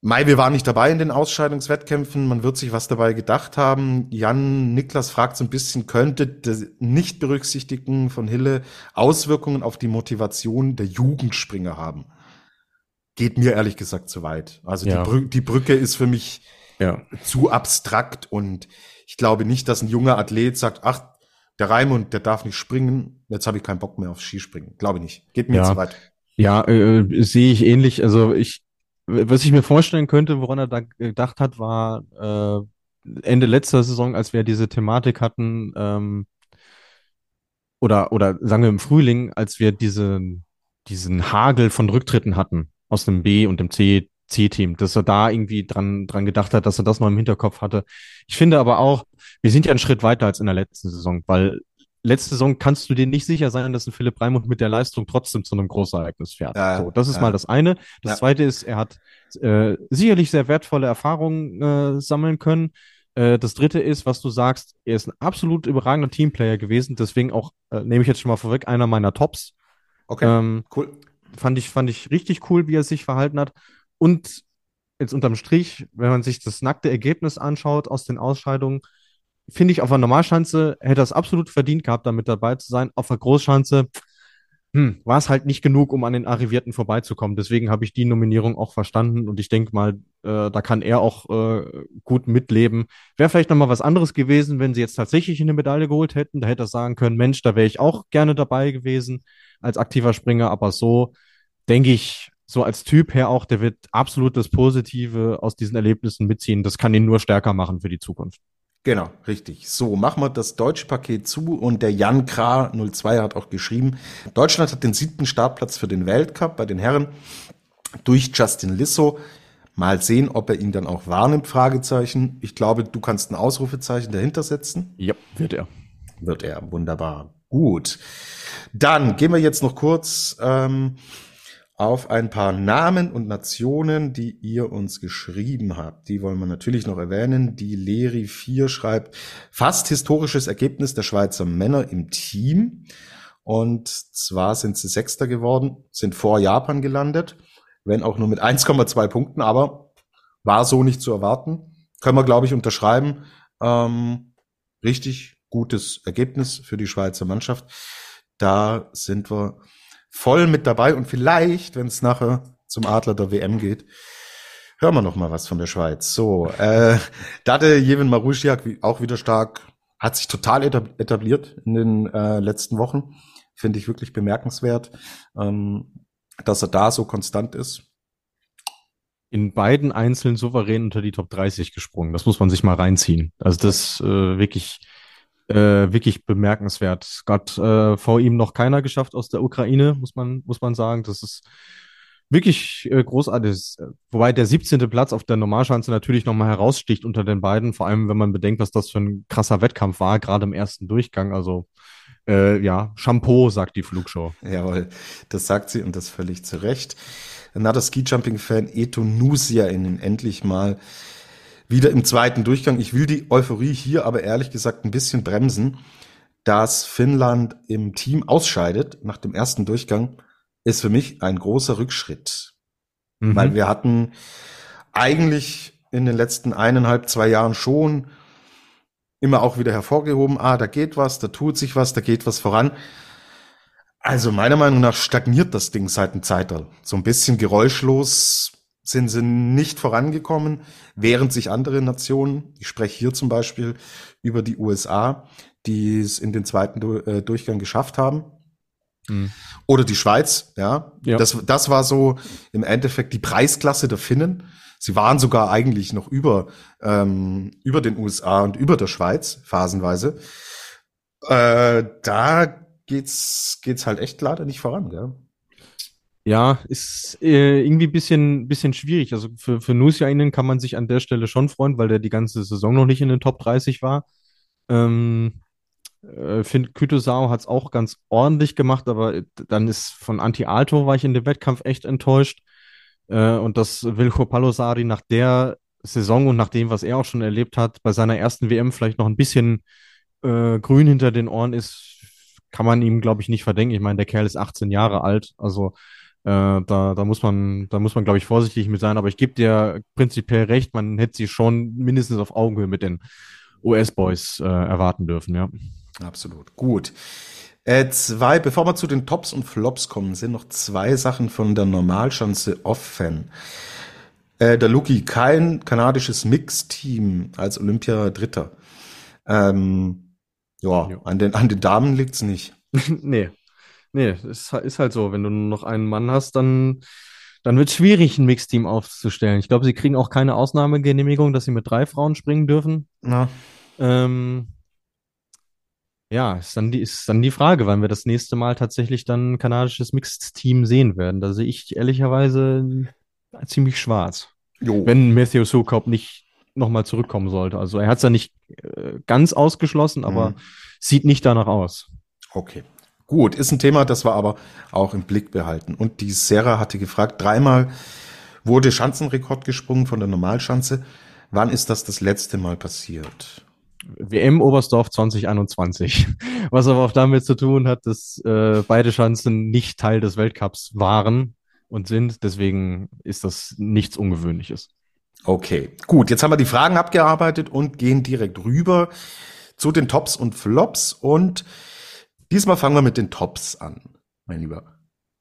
Mai, wir waren nicht dabei in den Ausscheidungswettkämpfen. Man wird sich was dabei gedacht haben. Jan Niklas fragt so ein bisschen, könnte das Nicht-Berücksichtigen von Hille Auswirkungen auf die Motivation der Jugendspringer haben? Geht mir ehrlich gesagt zu weit. Also Ja. die, Brü die Brücke ist für mich ja. zu abstrakt und ich glaube nicht, dass ein junger Athlet sagt, ach, der Raimund, der darf nicht springen, jetzt habe ich keinen Bock mehr auf Skispringen. Glaube ich nicht. Geht mir Ja. zu weit. Ja, äh, sehe ich ähnlich. Also ich, was ich mir vorstellen könnte, woran er da gedacht hat, war äh, Ende letzter Saison, als wir diese Thematik hatten, ähm, oder oder sagen wir im Frühling, als wir diesen diesen Hagel von Rücktritten hatten aus dem B und dem C C-Team, dass er da irgendwie dran dran gedacht hat, dass er das noch im Hinterkopf hatte. Ich finde aber auch, wir sind ja einen Schritt weiter als in der letzten Saison, weil letzte Saison kannst du dir nicht sicher sein, dass ein Philipp Raimund mit der Leistung trotzdem zu einem Großereignis fährt. Ja, so, das ist ja. mal das eine. Das Ja. zweite ist, er hat äh, sicherlich sehr wertvolle Erfahrungen äh, sammeln können. Äh, das dritte ist, was du sagst, er ist ein absolut überragender Teamplayer gewesen, deswegen auch, äh, nehme ich jetzt schon mal vorweg, einer meiner Tops. Okay, Ähm, cool. fand ich, fand ich richtig cool, wie er sich verhalten hat. Und jetzt unterm Strich, wenn man sich das nackte Ergebnis anschaut aus den Ausscheidungen, finde ich, auf der Normalschanze hätte er es absolut verdient gehabt, damit dabei zu sein. Auf der Großschanze hm, war es halt nicht genug, um an den Arrivierten vorbeizukommen. Deswegen habe ich die Nominierung auch verstanden und ich denke mal, äh, da kann er auch äh, gut mitleben. Wäre vielleicht nochmal was anderes gewesen, wenn sie jetzt tatsächlich eine Medaille geholt hätten. Da hätte er sagen können, Mensch, da wäre ich auch gerne dabei gewesen als aktiver Springer, aber so denke ich, so als Typ her auch, der wird absolut das Positive aus diesen Erlebnissen mitziehen. Das kann ihn nur stärker machen für die Zukunft. Genau, richtig. So, machen wir das deutsche Paket zu und der Jan Kra 02 hat auch geschrieben, Deutschland hat den siebten Startplatz für den Weltcup bei den Herren durch Justin Lissow. Mal sehen, ob er ihn dann auch wahrnimmt, Fragezeichen. Ich glaube, du kannst ein Ausrufezeichen dahinter setzen. Ja, wird er. Wird er, wunderbar. Gut. Dann gehen wir jetzt noch kurz ähm, auf ein paar Namen und Nationen, die ihr uns geschrieben habt. Die wollen wir natürlich noch erwähnen. Die Leri 4 schreibt, fast historisches Ergebnis der Schweizer Männer im Team. Und zwar sind sie Sechster geworden, sind vor Japan gelandet, wenn auch nur mit 1,2 Punkten, aber war so nicht zu erwarten. Können wir, glaube ich, unterschreiben. Ähm, richtig gutes Ergebnis für die Schweizer Mannschaft. Da sind wir voll mit dabei und vielleicht, wenn es nachher zum Adler der WM geht, hören wir noch mal was von der Schweiz. So, äh, Dade Jevin Marusiak auch wieder stark, hat sich total etabliert in den äh, letzten Wochen. Finde ich wirklich bemerkenswert, ähm, dass er da so konstant ist. In beiden einzelnen souverän unter die Top 30 gesprungen. Das muss man sich mal reinziehen. Also das äh, wirklich äh, wirklich bemerkenswert. Gott, äh, vor ihm noch keiner geschafft aus der Ukraine, muss man, muss man sagen. Das ist wirklich äh, großartig. Wobei der 17. Platz auf der Normalschanze natürlich nochmal heraussticht unter den beiden, vor allem wenn man bedenkt, was das für ein krasser Wettkampf war, gerade im ersten Durchgang. Also äh, ja, Shampoo, sagt die Flugshow. Jawohl, das sagt sie und das völlig zu Recht. Another Ski Jumping Fan Eto Nusia endlich mal wieder im zweiten Durchgang. Ich will die Euphorie hier aber ehrlich gesagt ein bisschen bremsen, dass Finnland im Team ausscheidet nach dem ersten Durchgang, ist für mich ein großer Rückschritt. Mhm. Weil wir hatten eigentlich in den letzten eineinhalb, zwei Jahren schon immer auch wieder hervorgehoben, ah, da geht was, da tut sich was, da geht was voran. Also meiner Meinung nach stagniert das Ding seit einem Zeitalter. So ein bisschen geräuschlos sind sie nicht vorangekommen, während sich andere Nationen, ich spreche hier zum Beispiel über die USA, die es in den zweiten äh, Durchgang geschafft haben. Mhm. Oder die Schweiz, ja. ja. Das, das war so im Endeffekt die Preisklasse der Finnen. Sie waren sogar eigentlich noch über, ähm, über den USA und über der Schweiz, phasenweise. Äh, da geht's, geht's halt echt leider nicht voran, gell? Ja, ist äh, irgendwie bisschen, bisschen schwierig. Also für, für Nusiainen kann man sich an der Stelle schon freuen, weil der die ganze Saison noch nicht in den Top 30 war. Ähm, äh, finde, Kütosau hat es auch ganz ordentlich gemacht, aber dann ist von Anti-Alto war ich in dem Wettkampf echt enttäuscht. Äh, und dass Wilco Palosari nach der Saison und nach dem, was er auch schon erlebt hat, bei seiner ersten WM vielleicht noch ein bisschen äh, grün hinter den Ohren ist, kann man ihm, glaube ich, nicht verdenken. Ich meine, der Kerl ist 18 Jahre alt, also äh, da, da muss man, da muss man, glaube ich, vorsichtig mit sein. Aber ich gebe dir prinzipiell recht, man hätte sie schon mindestens auf Augenhöhe mit den US-Boys äh, erwarten dürfen, ja. Absolut. Gut. Äh, zwei, bevor wir zu den Tops und Flops kommen, sind noch zwei Sachen von der Normalschanze Off-Fan. Äh, der Luki, kein kanadisches Mix-Team als Olympia-Dritter. Ähm, ja, an den, an den Damen liegt's nicht. *laughs* nee, Nee, ist, ist halt so. Wenn du nur noch einen Mann hast, dann, dann wird es schwierig, ein Mixteam aufzustellen. Ich glaube, sie kriegen auch keine Ausnahmegenehmigung, dass sie mit drei Frauen springen dürfen. Ja. Ähm, ja, ist dann, die, ist dann die Frage, wann wir das nächste Mal tatsächlich dann ein kanadisches Mixed-Team sehen werden. Da sehe ich ehrlicherweise ziemlich schwarz. Jo. Wenn Matthew Sokop nicht nochmal zurückkommen sollte. Also er hat es ja nicht äh, ganz ausgeschlossen, aber mhm. sieht nicht danach aus. Okay. Gut, ist ein Thema, das wir aber auch im Blick behalten. Und die Sarah hatte gefragt, dreimal wurde Schanzenrekord gesprungen von der Normalschanze. Wann ist das das letzte Mal passiert? WM Oberstdorf 2021. *laughs* Was aber auch damit zu tun hat, dass äh, beide Schanzen nicht Teil des Weltcups waren und sind. Deswegen ist das nichts Ungewöhnliches. Okay, gut. Jetzt haben wir die Fragen abgearbeitet und gehen direkt rüber zu den Tops und Flops und Diesmal fangen wir mit den Tops an, mein Lieber.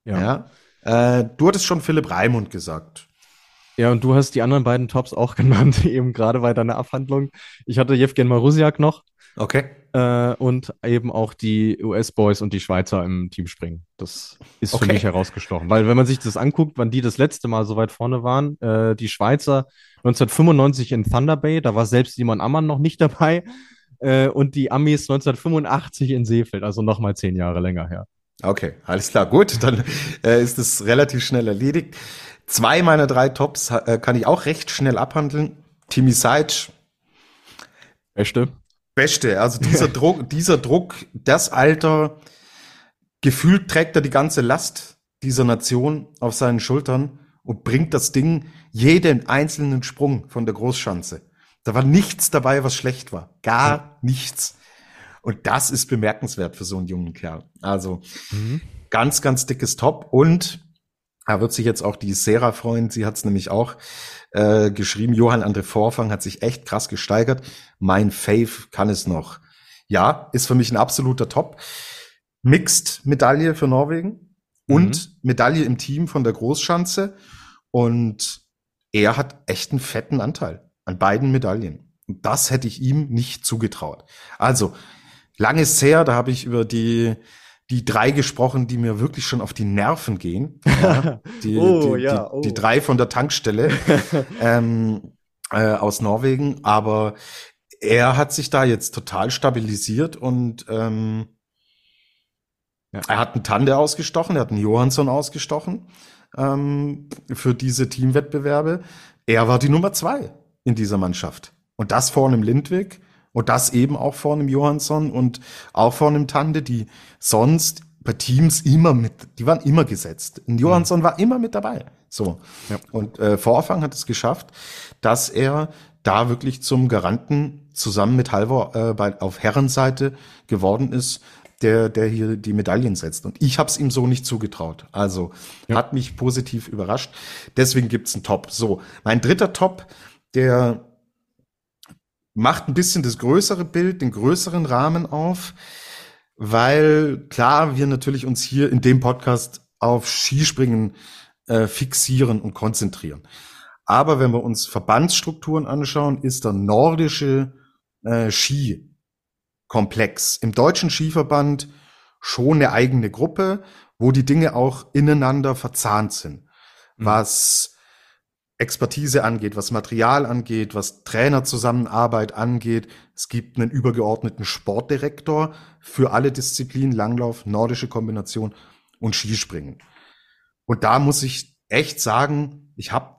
Ja. ja? Äh, du hattest schon Philipp Raimund gesagt. Ja, und du hast die anderen beiden Tops auch *laughs* genannt, eben gerade bei deiner Abhandlung. Ich hatte Jevgen Marusiak noch. Okay. Äh, und eben auch die US-Boys und die Schweizer im Team springen. Das ist okay. für mich herausgestochen. Weil wenn man sich das anguckt, wann die das letzte Mal so weit vorne waren, äh, die Schweizer 1995 in Thunder Bay, da war selbst Simon Ammann noch nicht dabei äh, und die Amis 1985 in Seefeld, also nochmal zehn Jahre länger her. Okay, alles klar, gut, dann äh, ist es relativ schnell erledigt. Zwei meiner drei Tops äh, kann ich auch recht schnell abhandeln. Timmy Seitz. Beste. Beste, also *laughs* dieser Druck, dieser Druck, das Alter, gefühlt trägt er die ganze Last dieser Nation auf seinen Schultern und bringt das Ding jeden einzelnen Sprung von der Großschanze. Da war nichts dabei, was schlecht war. Gar ja. nichts. Und das ist bemerkenswert für so einen jungen Kerl. Also mhm. ganz, ganz dickes Top. Und Da wird sich jetzt auch die Sarah freuen. Sie hat es nämlich auch äh, geschrieben. Johann André Vorfang hat sich echt krass gesteigert. Mein Fave kann es noch. Ja, ist für mich ein absoluter Top. Mixed Medaille für Norwegen mhm. und Medaille im Team von der Großschanze. Und er hat echt einen fetten Anteil an beiden Medaillen. Und das hätte ich ihm nicht zugetraut. Also, lange ist her, da habe ich über die die drei gesprochen, die mir wirklich schon auf die Nerven gehen. *laughs* Ja, die, oh, die, ja, oh. die, die, drei von der Tankstelle *laughs* ähm, äh, aus Norwegen. Aber er hat sich da jetzt total stabilisiert und ähm, ja. er hat einen Tande ausgestochen, er hat einen Johansson ausgestochen ähm, für diese Teamwettbewerbe. Er war die Nummer zwei in dieser Mannschaft. Und das vor einem Lindwig und das eben auch vor einem Johansson und auch vor einem Tande, die sonst bei Teams immer mit, die waren immer gesetzt. Und Johansson mhm. war immer mit dabei. So. Ja. Und äh, Vorfang hat es geschafft, dass er da wirklich zum Garanten zusammen mit Halvor äh, bei, auf Herrenseite geworden ist, der, der hier die Medaillen setzt. Und ich habe es ihm so nicht zugetraut. Also ja. hat mich positiv überrascht. Deswegen gibt's einen Top. So, mein dritter Top, der macht ein bisschen das größere Bild, den größeren Rahmen auf, weil klar wir natürlich uns hier in dem Podcast auf Skispringen äh, fixieren und konzentrieren. Aber wenn wir uns Verbandsstrukturen anschauen, ist der nordische äh, Skikomplex im deutschen Skiverband schon eine eigene Gruppe, wo die Dinge auch ineinander verzahnt sind. Mhm. Was Expertise angeht, was Material angeht, was Trainerzusammenarbeit angeht. Es gibt einen übergeordneten Sportdirektor für alle Disziplinen, Langlauf, nordische Kombination und Skispringen. Und da muss ich echt sagen, ich habe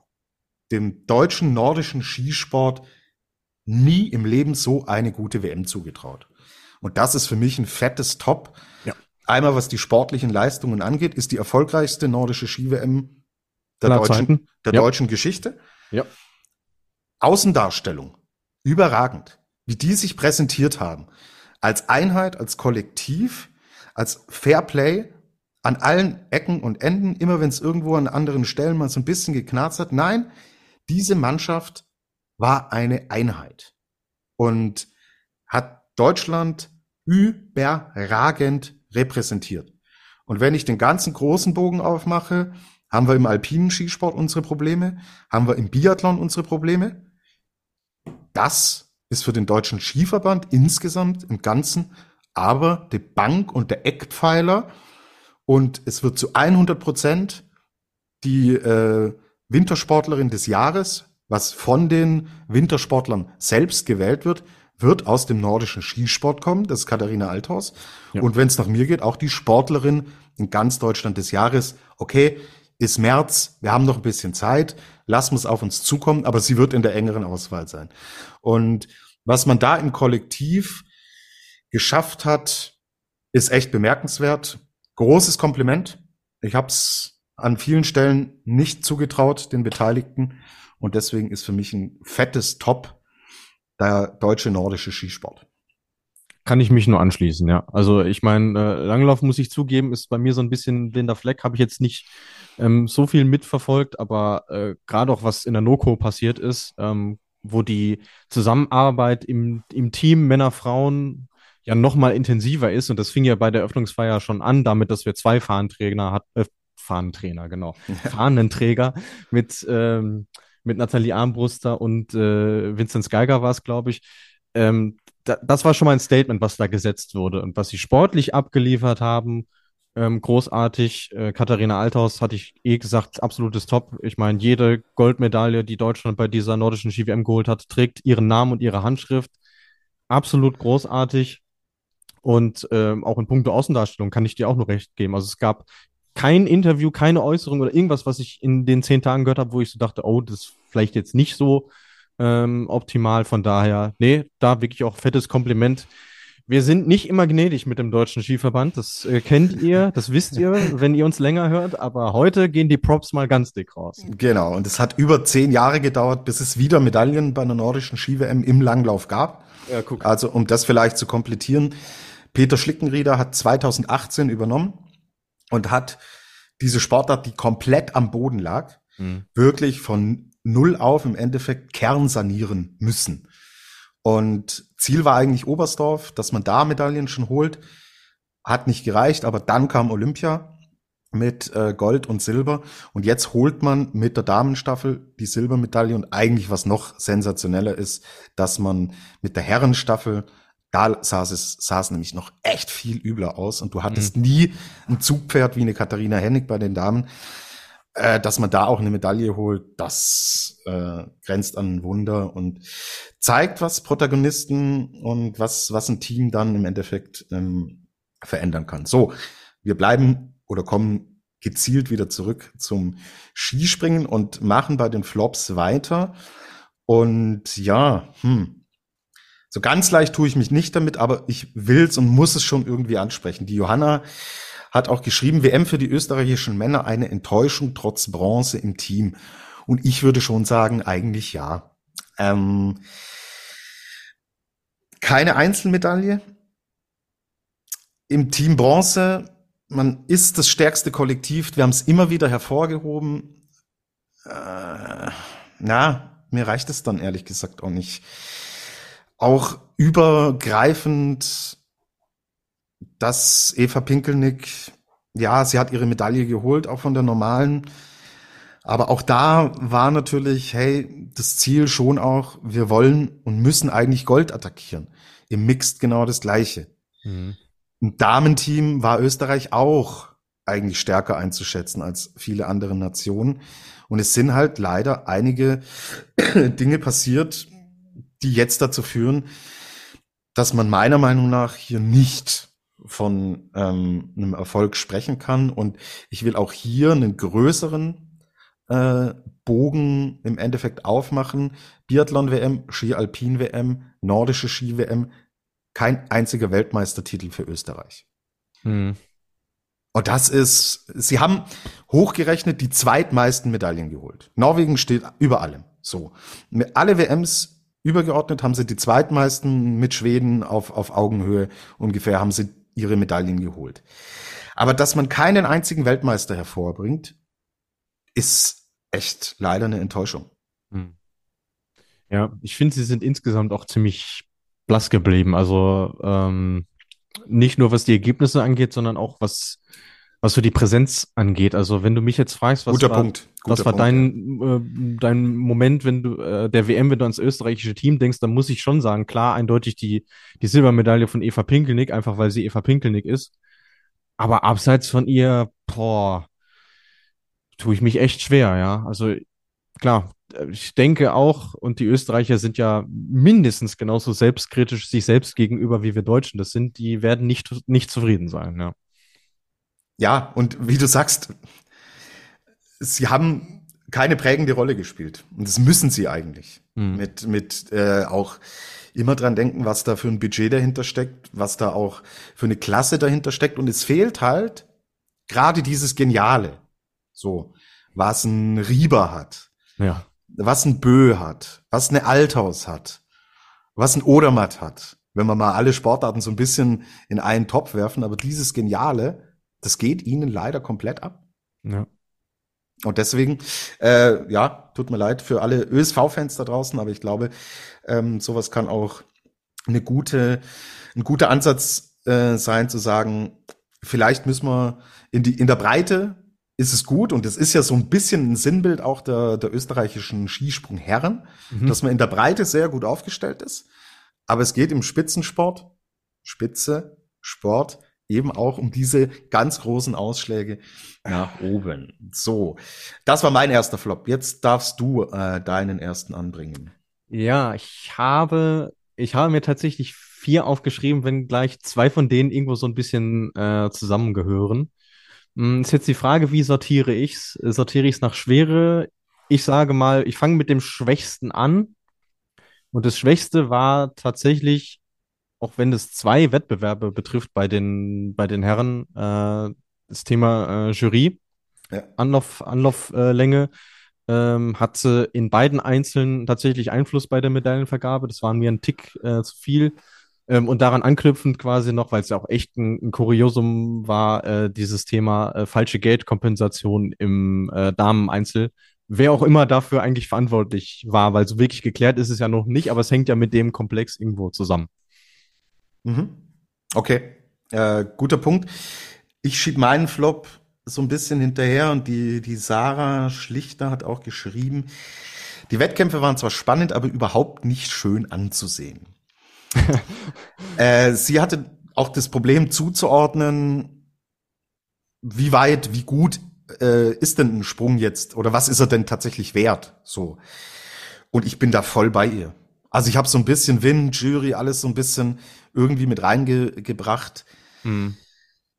dem deutschen nordischen Skisport nie im Leben so eine gute WM zugetraut. Und das ist für mich ein fettes Top. Ja. Einmal was die sportlichen Leistungen angeht, ist die erfolgreichste nordische Ski-WM der, deutschen, der ja. deutschen Geschichte. Ja. Außendarstellung, überragend, wie die sich präsentiert haben. Als Einheit, als Kollektiv, als Fairplay an allen Ecken und Enden, immer wenn es irgendwo an anderen Stellen mal so ein bisschen geknarzt hat. Nein, diese Mannschaft war eine Einheit und hat Deutschland überragend repräsentiert. Und wenn ich den ganzen großen Bogen aufmache, haben wir im alpinen Skisport unsere Probleme? Haben wir im Biathlon unsere Probleme? Das ist für den deutschen Skiverband insgesamt im Ganzen aber die Bank und der Eckpfeiler und es wird zu 100 Prozent die äh, Wintersportlerin des Jahres, was von den Wintersportlern selbst gewählt wird, wird aus dem nordischen Skisport kommen. Das ist Katharina Althaus. Ja. Und wenn es nach mir geht, auch die Sportlerin in ganz Deutschland des Jahres. Okay, ist März, wir haben noch ein bisschen Zeit, lassen wir es auf uns zukommen, aber sie wird in der engeren Auswahl sein. Und was man da im Kollektiv geschafft hat, ist echt bemerkenswert. Großes Kompliment. Ich habe es an vielen Stellen nicht zugetraut, den Beteiligten. Und deswegen ist für mich ein fettes Top der deutsche nordische Skisport. Kann ich mich nur anschließen, ja. Also ich meine, äh, Langlauf muss ich zugeben, ist bei mir so ein bisschen blinder Fleck, habe ich jetzt nicht ähm, so viel mitverfolgt, aber äh, gerade auch was in der NOCO passiert ist, ähm, wo die Zusammenarbeit im, im Team Männer, Frauen ja noch mal intensiver ist. Und das fing ja bei der Öffnungsfeier schon an, damit, dass wir zwei Fahnentrainer hat, äh, Fahnenträger, genau, *laughs* Fahnenträger mit ähm, mit Nathalie Armbruster und äh, Vincent Geiger war es, glaube ich, ähm, da, das war schon mal ein Statement, was da gesetzt wurde und was sie sportlich abgeliefert haben. Ähm, großartig. Äh, Katharina Althaus hatte ich eh gesagt, absolutes Top. Ich meine, jede Goldmedaille, die Deutschland bei dieser nordischen GWM geholt hat, trägt ihren Namen und ihre Handschrift. Absolut großartig. Und ähm, auch in puncto Außendarstellung kann ich dir auch nur recht geben. Also es gab kein Interview, keine Äußerung oder irgendwas, was ich in den zehn Tagen gehört habe, wo ich so dachte, oh, das ist vielleicht jetzt nicht so ähm, optimal. Von daher, nee, da wirklich auch fettes Kompliment. Wir sind nicht immer gnädig mit dem Deutschen Skiverband. Das äh, kennt ihr, das wisst ihr, *laughs* wenn ihr uns länger hört. Aber heute gehen die Props mal ganz dick raus. Genau. Und es hat über zehn Jahre gedauert, bis es wieder Medaillen bei einer nordischen Ski-WM im Langlauf gab. Ja, guck. Also, um das vielleicht zu komplettieren. Peter Schlickenrieder hat 2018 übernommen und hat diese Sportart, die komplett am Boden lag, mhm. wirklich von null auf im Endeffekt Kern sanieren müssen. Und Ziel war eigentlich Oberstdorf, dass man da Medaillen schon holt. Hat nicht gereicht, aber dann kam Olympia mit äh, Gold und Silber. Und jetzt holt man mit der Damenstaffel die Silbermedaille. Und eigentlich was noch sensationeller ist, dass man mit der Herrenstaffel da sah es, sah es nämlich noch echt viel übler aus und du hattest mhm. nie ein Zugpferd wie eine Katharina Hennig bei den Damen. Äh, dass man da auch eine Medaille holt, das äh, grenzt an Wunder und zeigt, was Protagonisten und was, was ein Team dann im Endeffekt ähm, verändern kann. So, wir bleiben oder kommen gezielt wieder zurück zum Skispringen und machen bei den Flops weiter. Und ja, hm, so ganz leicht tue ich mich nicht damit, aber ich will's und muss es schon irgendwie ansprechen. Die Johanna hat auch geschrieben, WM für die österreichischen Männer eine Enttäuschung trotz Bronze im Team. Und ich würde schon sagen, eigentlich ja. Ähm, keine Einzelmedaille. Im Team Bronze, man ist das stärkste Kollektiv. Wir haben es immer wieder hervorgehoben. Äh, na, mir reicht es dann ehrlich gesagt auch nicht auch übergreifend, dass Eva Pinkelnick, ja, sie hat ihre Medaille geholt, auch von der normalen. Aber auch da war natürlich, hey, das Ziel schon auch, wir wollen und müssen eigentlich Gold attackieren. Im Mixed genau das Gleiche. Mhm. Im Damenteam war Österreich auch eigentlich stärker einzuschätzen als viele andere Nationen. Und es sind halt leider einige *clears throat* Dinge passiert, die jetzt dazu führen, dass man meiner Meinung nach hier nicht von ähm, einem Erfolg sprechen kann. Und ich will auch hier einen größeren äh, Bogen im Endeffekt aufmachen. Biathlon-WM, Ski-Alpin-WM, nordische Ski-WM, kein einziger Weltmeistertitel für Österreich. Hm. Und das ist, sie haben hochgerechnet die zweitmeisten Medaillen geholt. Norwegen steht über allem. So. Alle WMs Übergeordnet haben sie die zweitmeisten mit Schweden auf, auf Augenhöhe ungefähr haben sie ihre Medaillen geholt. Aber dass man keinen einzigen Weltmeister hervorbringt, ist echt leider eine Enttäuschung. Hm. Ja, ich finde, sie sind insgesamt auch ziemlich blass geblieben. Also ähm, nicht nur was die Ergebnisse angeht, sondern auch was was so die Präsenz angeht. Also wenn du mich jetzt fragst, was Guter war, Punkt. Guter was war Punkt, dein, äh, dein Moment, wenn du äh, der WM, wenn du ans österreichische Team denkst, dann muss ich schon sagen, klar, eindeutig die, die Silbermedaille von Eva Pinkelnick, einfach weil sie Eva Pinkelnick ist. Aber abseits von ihr, boah, tue ich mich echt schwer, ja. Also klar, ich denke auch, und die Österreicher sind ja mindestens genauso selbstkritisch sich selbst gegenüber, wie wir Deutschen das sind, die werden nicht, nicht zufrieden sein, ja. Ja, und wie du sagst, sie haben keine prägende Rolle gespielt. Und das müssen sie eigentlich. Mhm. Mit, mit äh, auch immer dran denken, was da für ein Budget dahinter steckt, was da auch für eine Klasse dahinter steckt. Und es fehlt halt gerade dieses Geniale. So, was ein Rieber hat. Ja. Was ein Bö hat. Was eine Althaus hat. Was ein Odermatt hat. Wenn wir mal alle Sportarten so ein bisschen in einen Topf werfen, aber dieses Geniale, das geht ihnen leider komplett ab. Ja. Und deswegen, äh, ja, tut mir leid für alle ÖSV-Fans da draußen, aber ich glaube, ähm, sowas kann auch eine gute, ein guter Ansatz äh, sein, zu sagen, vielleicht müssen wir in die in der Breite ist es gut und es ist ja so ein bisschen ein Sinnbild auch der, der österreichischen Skisprungherren, mhm. dass man in der Breite sehr gut aufgestellt ist. Aber es geht im Spitzensport, Spitze, Sport, eben auch um diese ganz großen Ausschläge nach oben. So, das war mein erster Flop. Jetzt darfst du äh, deinen ersten anbringen. Ja, ich habe, ich habe mir tatsächlich vier aufgeschrieben, wenn gleich zwei von denen irgendwo so ein bisschen äh, zusammengehören. Hm, ist jetzt die Frage, wie sortiere ich's? Sortiere ich's nach Schwere? Ich sage mal, ich fange mit dem Schwächsten an. Und das Schwächste war tatsächlich auch wenn es zwei Wettbewerbe betrifft bei den, bei den Herren, äh, das Thema äh, Jury, ja. Anlauf, Anlauflänge, ähm, hatte in beiden Einzelnen tatsächlich Einfluss bei der Medaillenvergabe. Das war mir ein Tick äh, zu viel. Ähm, und daran anknüpfend quasi noch, weil es ja auch echt ein, ein Kuriosum war, äh, dieses Thema äh, falsche Geldkompensation im äh, Dameneinzel. Wer auch immer dafür eigentlich verantwortlich war, weil so wirklich geklärt ist es ja noch nicht, aber es hängt ja mit dem Komplex irgendwo zusammen. Mhm. Okay, äh, guter Punkt. Ich schieb meinen Flop so ein bisschen hinterher und die, die Sarah Schlichter hat auch geschrieben, die Wettkämpfe waren zwar spannend, aber überhaupt nicht schön anzusehen. *laughs* äh, sie hatte auch das Problem zuzuordnen, wie weit, wie gut äh, ist denn ein Sprung jetzt oder was ist er denn tatsächlich wert? So. Und ich bin da voll bei ihr. Also ich habe so ein bisschen Win, Jury, alles so ein bisschen irgendwie mit reingebracht. Hm.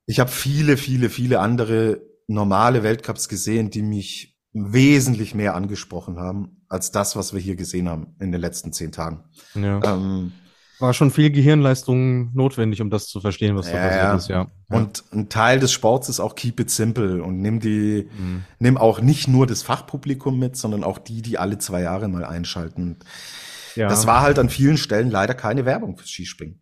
Ich habe viele, viele, viele andere normale Weltcups gesehen, die mich wesentlich mehr angesprochen haben als das, was wir hier gesehen haben in den letzten zehn Tagen. Ja. Ähm, war schon viel Gehirnleistung notwendig, um das zu verstehen, was da passiert ist, ja. Und ein Teil des Sports ist auch keep it simple und nimm die, mhm. nimm auch nicht nur das Fachpublikum mit, sondern auch die, die alle zwei Jahre mal einschalten. Ja. Das war halt an vielen Stellen leider keine Werbung fürs Skispringen.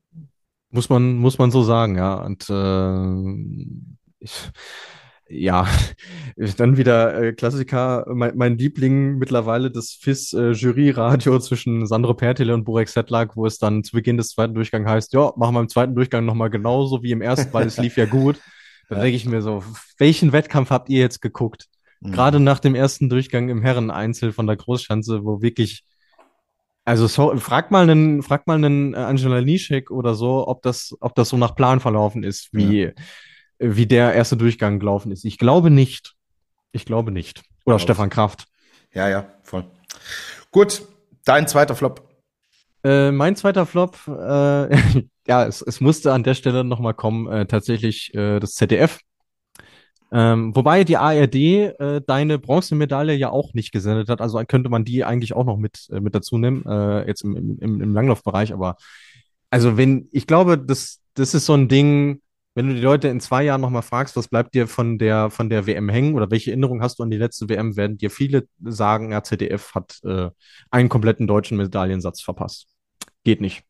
Muss man, muss man so sagen, ja. Und äh, ich, ja, *laughs* dann wieder äh, Klassiker, mein, mein Liebling mittlerweile das FIS-Jury-Radio äh, *laughs* zwischen Sandro Pertile und Burek Sedlak, wo es dann zu Beginn des zweiten Durchgangs heißt, ja, machen wir im zweiten Durchgang nochmal genauso wie im ersten, weil es lief ja gut. *laughs* Da denke ich mir so, welchen Wettkampf habt ihr jetzt geguckt? Mhm. Gerade nach dem ersten Durchgang im Herren-Einzel von der Großschanze, wo wirklich also so, frag mal einen, frag mal einen äh, Angela Nischek oder so, ob das, ob das so nach Plan verlaufen ist, wie, ja wie der erste Durchgang gelaufen ist. Ich glaube nicht. Ich glaube nicht. Oder Stefan Kraft. Ja, ja, voll. Gut, dein zweiter Flop. Äh, mein zweiter Flop, äh, *laughs* ja, es, es musste an der Stelle nochmal kommen, äh, tatsächlich äh, das ZDF. Ähm, wobei die ARD äh, deine Bronzemedaille ja auch nicht gesendet hat, also könnte man die eigentlich auch noch mit, äh, mit dazu nehmen, äh, jetzt im, im, im Langlaufbereich, aber also wenn, ich glaube, das, das ist so ein Ding, wenn du die Leute in zwei Jahren nochmal fragst, was bleibt dir von der, von der WM hängen oder welche Erinnerung hast du an die letzte WM, werden dir viele sagen, ja, ZDF hat äh, einen kompletten deutschen Medaillensatz verpasst. Geht nicht.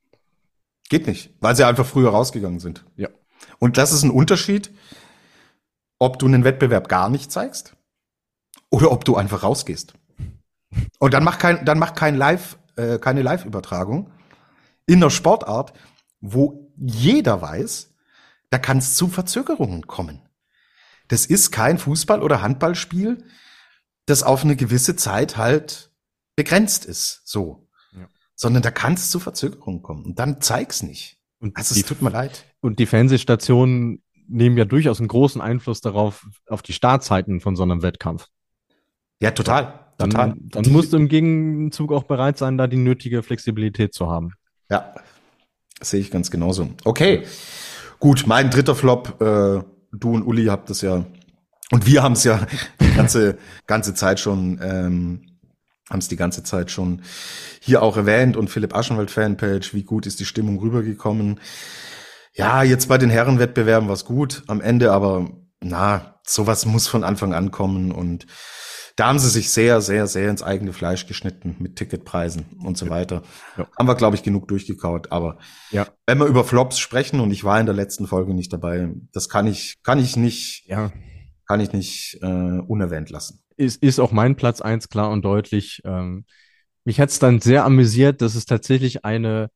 Geht nicht, weil sie einfach früher rausgegangen sind. Ja. Und das ist ein Unterschied, ob du einen Wettbewerb gar nicht zeigst oder ob du einfach rausgehst. Und dann mach kein, dann mach kein Live, äh, keine Live-Übertragung in der Sportart, wo jeder weiß, da kann es zu Verzögerungen kommen. Das ist kein Fußball- oder Handballspiel, das auf eine gewisse Zeit halt begrenzt ist, so. Ja. Sondern da kann es zu Verzögerungen kommen. Und dann zeig's nicht. Und also, es tut mir leid. Und die Fernsehstationen nehmen ja durchaus einen großen Einfluss darauf, auf die Startzeiten von so einem Wettkampf. Ja, total. Dann, total. dann die, musst du im Gegenzug auch bereit sein, da die nötige Flexibilität zu haben. Ja, sehe ich ganz genauso. Okay. Gut, mein dritter Flop, äh, du und Uli habt es ja, und wir haben es ja *laughs* die ganze, ganze Zeit schon, ähm, haben es die ganze Zeit schon hier auch erwähnt und Philipp Aschenwald Fanpage, wie gut ist die Stimmung rübergekommen. Ja, jetzt bei den Herrenwettbewerben war es gut am Ende, aber na, sowas muss von Anfang an kommen und da haben sie sich sehr, sehr, sehr ins eigene Fleisch geschnitten mit Ticketpreisen und so weiter. Ja. Haben wir, glaube ich, genug durchgekaut. Aber ja. wenn wir über Flops sprechen und ich war in der letzten Folge nicht dabei, das kann ich, kann ich nicht, ja. kann ich nicht äh, unerwähnt lassen. Ist, ist auch mein Platz eins klar und deutlich. Ähm, mich hat es dann sehr amüsiert, dass es tatsächlich eine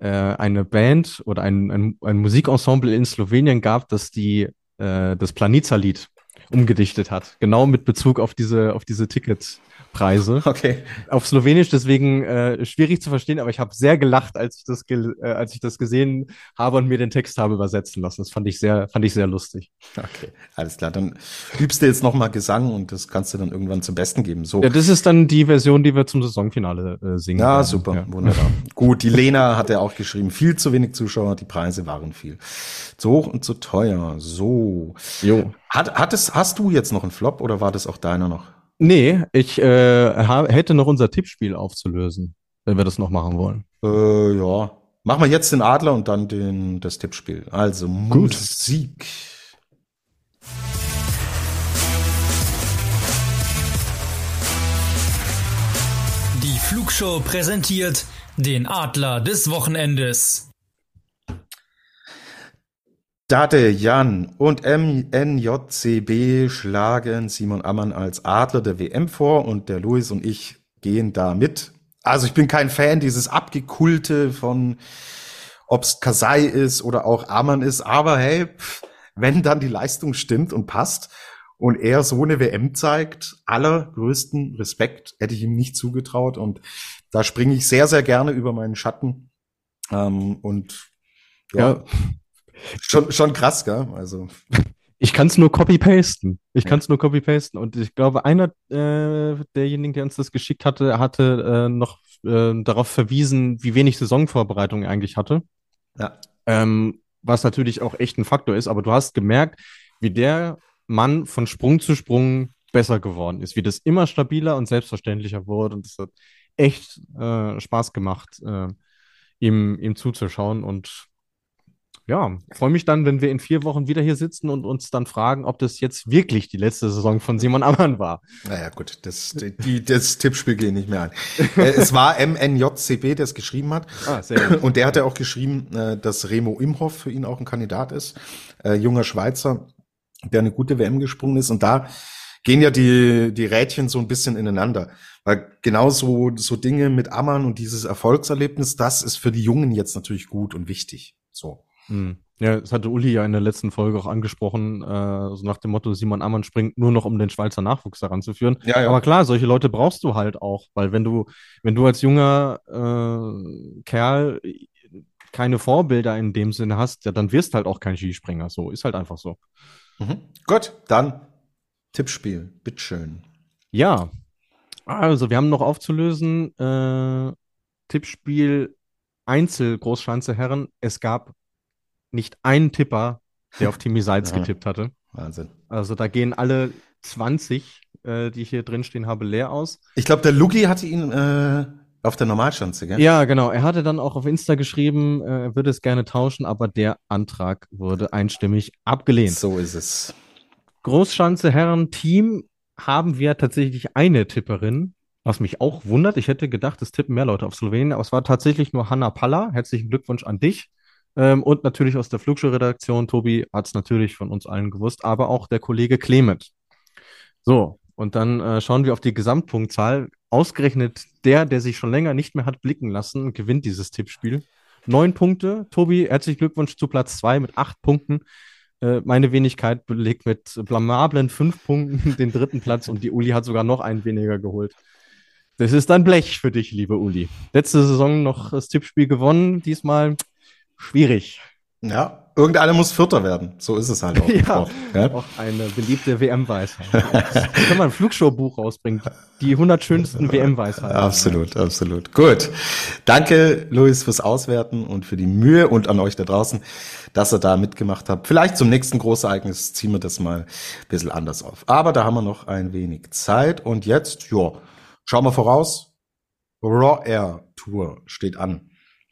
äh, eine Band oder ein, ein, ein Musikensemble in Slowenien gab, das die äh, das Planica-Lied umgedichtet hat. Genau mit Bezug auf diese, auf diese Tickets. Preise. Okay. Auf Slowenisch, deswegen äh, schwierig zu verstehen, aber ich habe sehr gelacht, als ich das äh, als ich das gesehen habe und mir den Text habe übersetzen lassen. Das fand ich sehr fand ich sehr lustig. Okay, alles klar. Dann übst du jetzt noch mal Gesang und das kannst du dann irgendwann zum Besten geben. So. Ja, das ist dann die Version, die wir zum Saisonfinale äh, singen. Ja, werden. super, ja. wunderbar. Gut, die Lena hat ja auch geschrieben, viel zu wenig Zuschauer, die Preise waren viel. Zu hoch und zu teuer. So. Jo. Hat, hat es, hast du jetzt noch einen Flop oder war das auch deiner noch? Nee, ich äh, hätte noch unser Tippspiel aufzulösen, wenn wir das noch machen wollen. Äh, ja. Machen wir jetzt den Adler und dann den, das Tippspiel. Also Gut. Musik. Die Flugshow präsentiert den Adler des Wochenendes. Dade Jan und MNJCB schlagen Simon Ammann als Adler der WM vor und der Luis und ich gehen da mit. Also ich bin kein Fan dieses Abgekulte von ob's Kasai ist oder auch Ammann ist, aber hey, wenn dann die Leistung stimmt und passt und er so eine WM zeigt, allergrößten Respekt hätte ich ihm nicht zugetraut und da springe ich sehr, sehr gerne über meinen Schatten. Ähm, und ja, ja. Schon, schon krass, gell? Also. *laughs* Ich kann es nur copy-pasten. Ich kann es nur copy-pasten. Und ich glaube, einer äh, derjenigen, der uns das geschickt hatte, hatte äh, noch äh, darauf verwiesen, wie wenig Saisonvorbereitung er eigentlich hatte. Ja. Ähm, was natürlich auch echt ein Faktor ist. Aber du hast gemerkt, wie der Mann von Sprung zu Sprung besser geworden ist, wie das immer stabiler und selbstverständlicher wurde. Und es hat echt äh, Spaß gemacht, äh, ihm, ihm zuzuschauen. Und ja, freue mich dann, wenn wir in vier Wochen wieder hier sitzen und uns dann fragen, ob das jetzt wirklich die letzte Saison von Simon Ammann war. Naja, gut, das, die, das Tippspiel geht nicht mehr an. Äh, es war MNJCB, der es geschrieben hat. Ah, sehr gut. Und der hat ja auch geschrieben, äh, dass Remo Imhoff für ihn auch ein Kandidat ist. Äh, junger Schweizer, der eine gute WM gesprungen ist. Und da gehen ja die, die Rädchen so ein bisschen ineinander. Weil genau so, so Dinge mit Ammann und dieses Erfolgserlebnis, das ist für die Jungen jetzt natürlich gut und wichtig. So. Hm. Ja, das hatte Uli ja in der letzten Folge auch angesprochen, äh, so nach dem Motto, Simon Ammann springt nur noch, um den Schweizer Nachwuchs heranzuführen. Ja, ja. Aber klar, solche Leute brauchst du halt auch, weil wenn du, wenn du als junger äh, Kerl keine Vorbilder in dem Sinne hast, ja, dann wirst halt auch kein Skispringer. So, ist halt einfach so. Mhm. Gut, dann Tippspiel, bitteschön. Ja, also wir haben noch aufzulösen, äh, Tippspiel Einzel Großschanze Herren. Es gab nicht einen Tipper, der auf *laughs* Timmy Seitz getippt hatte. Wahnsinn. Also da gehen alle 20, äh, die ich hier drin stehen habe, leer aus. Ich glaube, der Luki hatte ihn äh, auf der Normalschanze, gell? Ja, genau. Er hatte dann auch auf Insta geschrieben, äh, er würde es gerne tauschen, aber der Antrag wurde einstimmig abgelehnt. So ist es. Großschanze Herren Team haben wir tatsächlich eine Tipperin, was mich auch wundert. Ich hätte gedacht, es tippen mehr Leute auf Slowenien, aber es war tatsächlich nur Hanna Palla. Herzlichen Glückwunsch an dich. Ähm, und natürlich aus der Flugshow-Redaktion, Tobi hat es natürlich von uns allen gewusst, aber auch der Kollege Clement. So, und dann äh, schauen wir auf die Gesamtpunktzahl. Ausgerechnet der, der sich schon länger nicht mehr hat blicken lassen, gewinnt dieses Tippspiel. Neun Punkte. Tobi, herzlichen Glückwunsch zu Platz zwei mit acht Punkten. Äh, meine Wenigkeit belegt mit blamablen fünf Punkten *laughs* den dritten Platz und die Uli hat sogar noch einen weniger geholt. Das ist ein Blech für dich, liebe Uli. Letzte Saison noch das Tippspiel gewonnen, diesmal schwierig. Ja, irgendeiner muss Vierter werden. So ist es halt auch. *laughs* ja, ja, auch eine beliebte WM-Weisheit. *laughs* kann man ein Flugshow-Buch rausbringen. Die 100 schönsten WM-Weisheiten. Absolut, absolut. Gut. Danke, Luis, fürs Auswerten und für die Mühe und an euch da draußen, dass ihr da mitgemacht habt. Vielleicht zum nächsten Großereignis ziehen wir das mal ein bisschen anders auf. Aber da haben wir noch ein wenig Zeit. Und jetzt, ja, schauen wir voraus. Raw Air Tour steht an.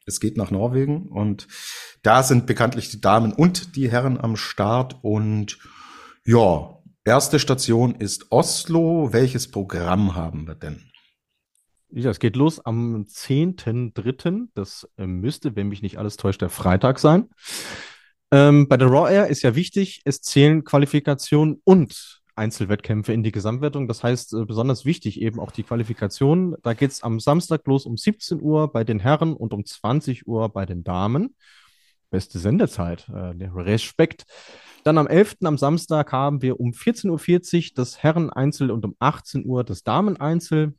Es geht nach Norwegen und da sind bekanntlich die Damen und die Herren am Start und ja, erste Station ist Oslo. Welches Programm haben wir denn? Ja, es geht los am 10.3. Das äh, müsste, wenn mich nicht alles täuscht, der Freitag sein. Ähm, bei der Raw Air ist ja wichtig, es zählen Qualifikationen und Einzelwettkämpfe in die Gesamtwertung. Das heißt, äh, besonders wichtig eben auch die Qualifikation. Da geht es am Samstag los um 17 Uhr bei den Herren und um 20 Uhr bei den Damen. Beste Sendezeit, äh, Respekt. Dann am 11. am Samstag haben wir um 14.40 Uhr das Herren-Einzel und um 18 Uhr das Damen-Einzel.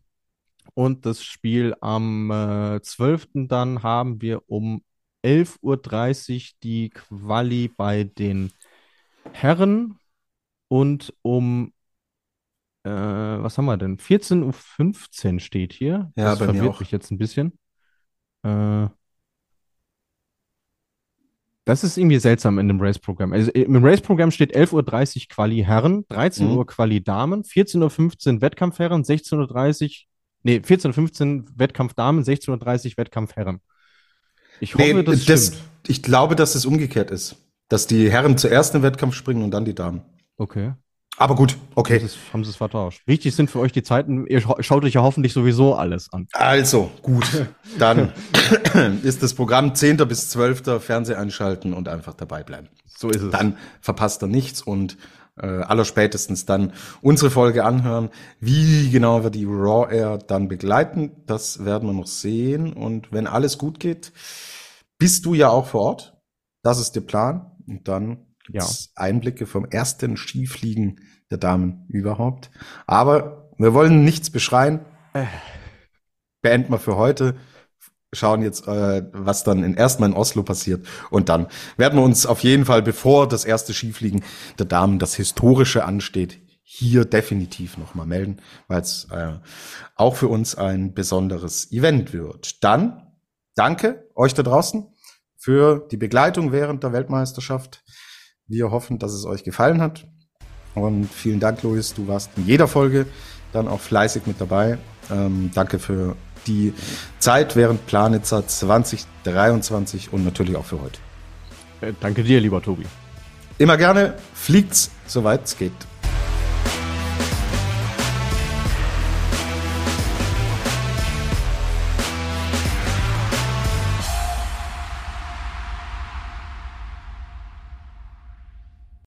Und das Spiel am äh, 12. dann haben wir um 11.30 Uhr die Quali bei den Herren und um, äh, was haben wir denn? 14.15 Uhr steht hier. Ja, das bei verwirrt mir auch. mich jetzt ein bisschen. Äh, das ist irgendwie seltsam in dem Race-Programm. Also im Race-Programm steht 11.30 Uhr Quali Herren, 13 mhm. Uhr Quali Damen, 14.15 Uhr Wettkampf Herren, 16.30 Uhr, nee, 14.15 Uhr Wettkampf Damen, 16.30 Uhr Wettkampf Herren. Ich hoffe, nee, das, das. Ich glaube, dass es umgekehrt ist. Dass die Herren zuerst im Wettkampf springen und dann die Damen. Okay. Aber gut, okay. Haben sie, es, haben sie es vertauscht. Wichtig sind für euch die Zeiten. Ihr schaut euch ja hoffentlich sowieso alles an. Also, gut. *laughs* Dann *coughs* ist das Programm 10. bis 12. Fernseh einschalten und einfach dabei bleiben. So ist es. Dann verpasst ihr nichts und äh, allerspätestens dann unsere Folge anhören. Wie genau wir die Raw Air dann begleiten, das werden wir noch sehen. Und wenn alles gut geht, bist du ja auch vor Ort. Das ist der Plan. Und dann ja. Einblicke vom ersten Skifliegen der Damen überhaupt. Aber wir wollen nichts beschreien. Beenden wir für heute. Schauen jetzt, äh, was dann in, erstmal in Oslo passiert. Und dann werden wir uns auf jeden Fall, bevor das erste Skifliegen der Damen, das Historische ansteht, hier definitiv nochmal melden, weil es äh, auch für uns ein besonderes Event wird. Dann danke euch da draußen für die Begleitung während der Weltmeisterschaft. Wir hoffen, dass es euch gefallen hat. Und vielen Dank, Luis. Du warst in jeder Folge dann auch fleißig mit dabei. Ähm, danke für die Zeit während Planitzer 2023 und natürlich auch für heute. Äh, danke dir, lieber Tobi. Immer gerne. Fliegt's, soweit es geht.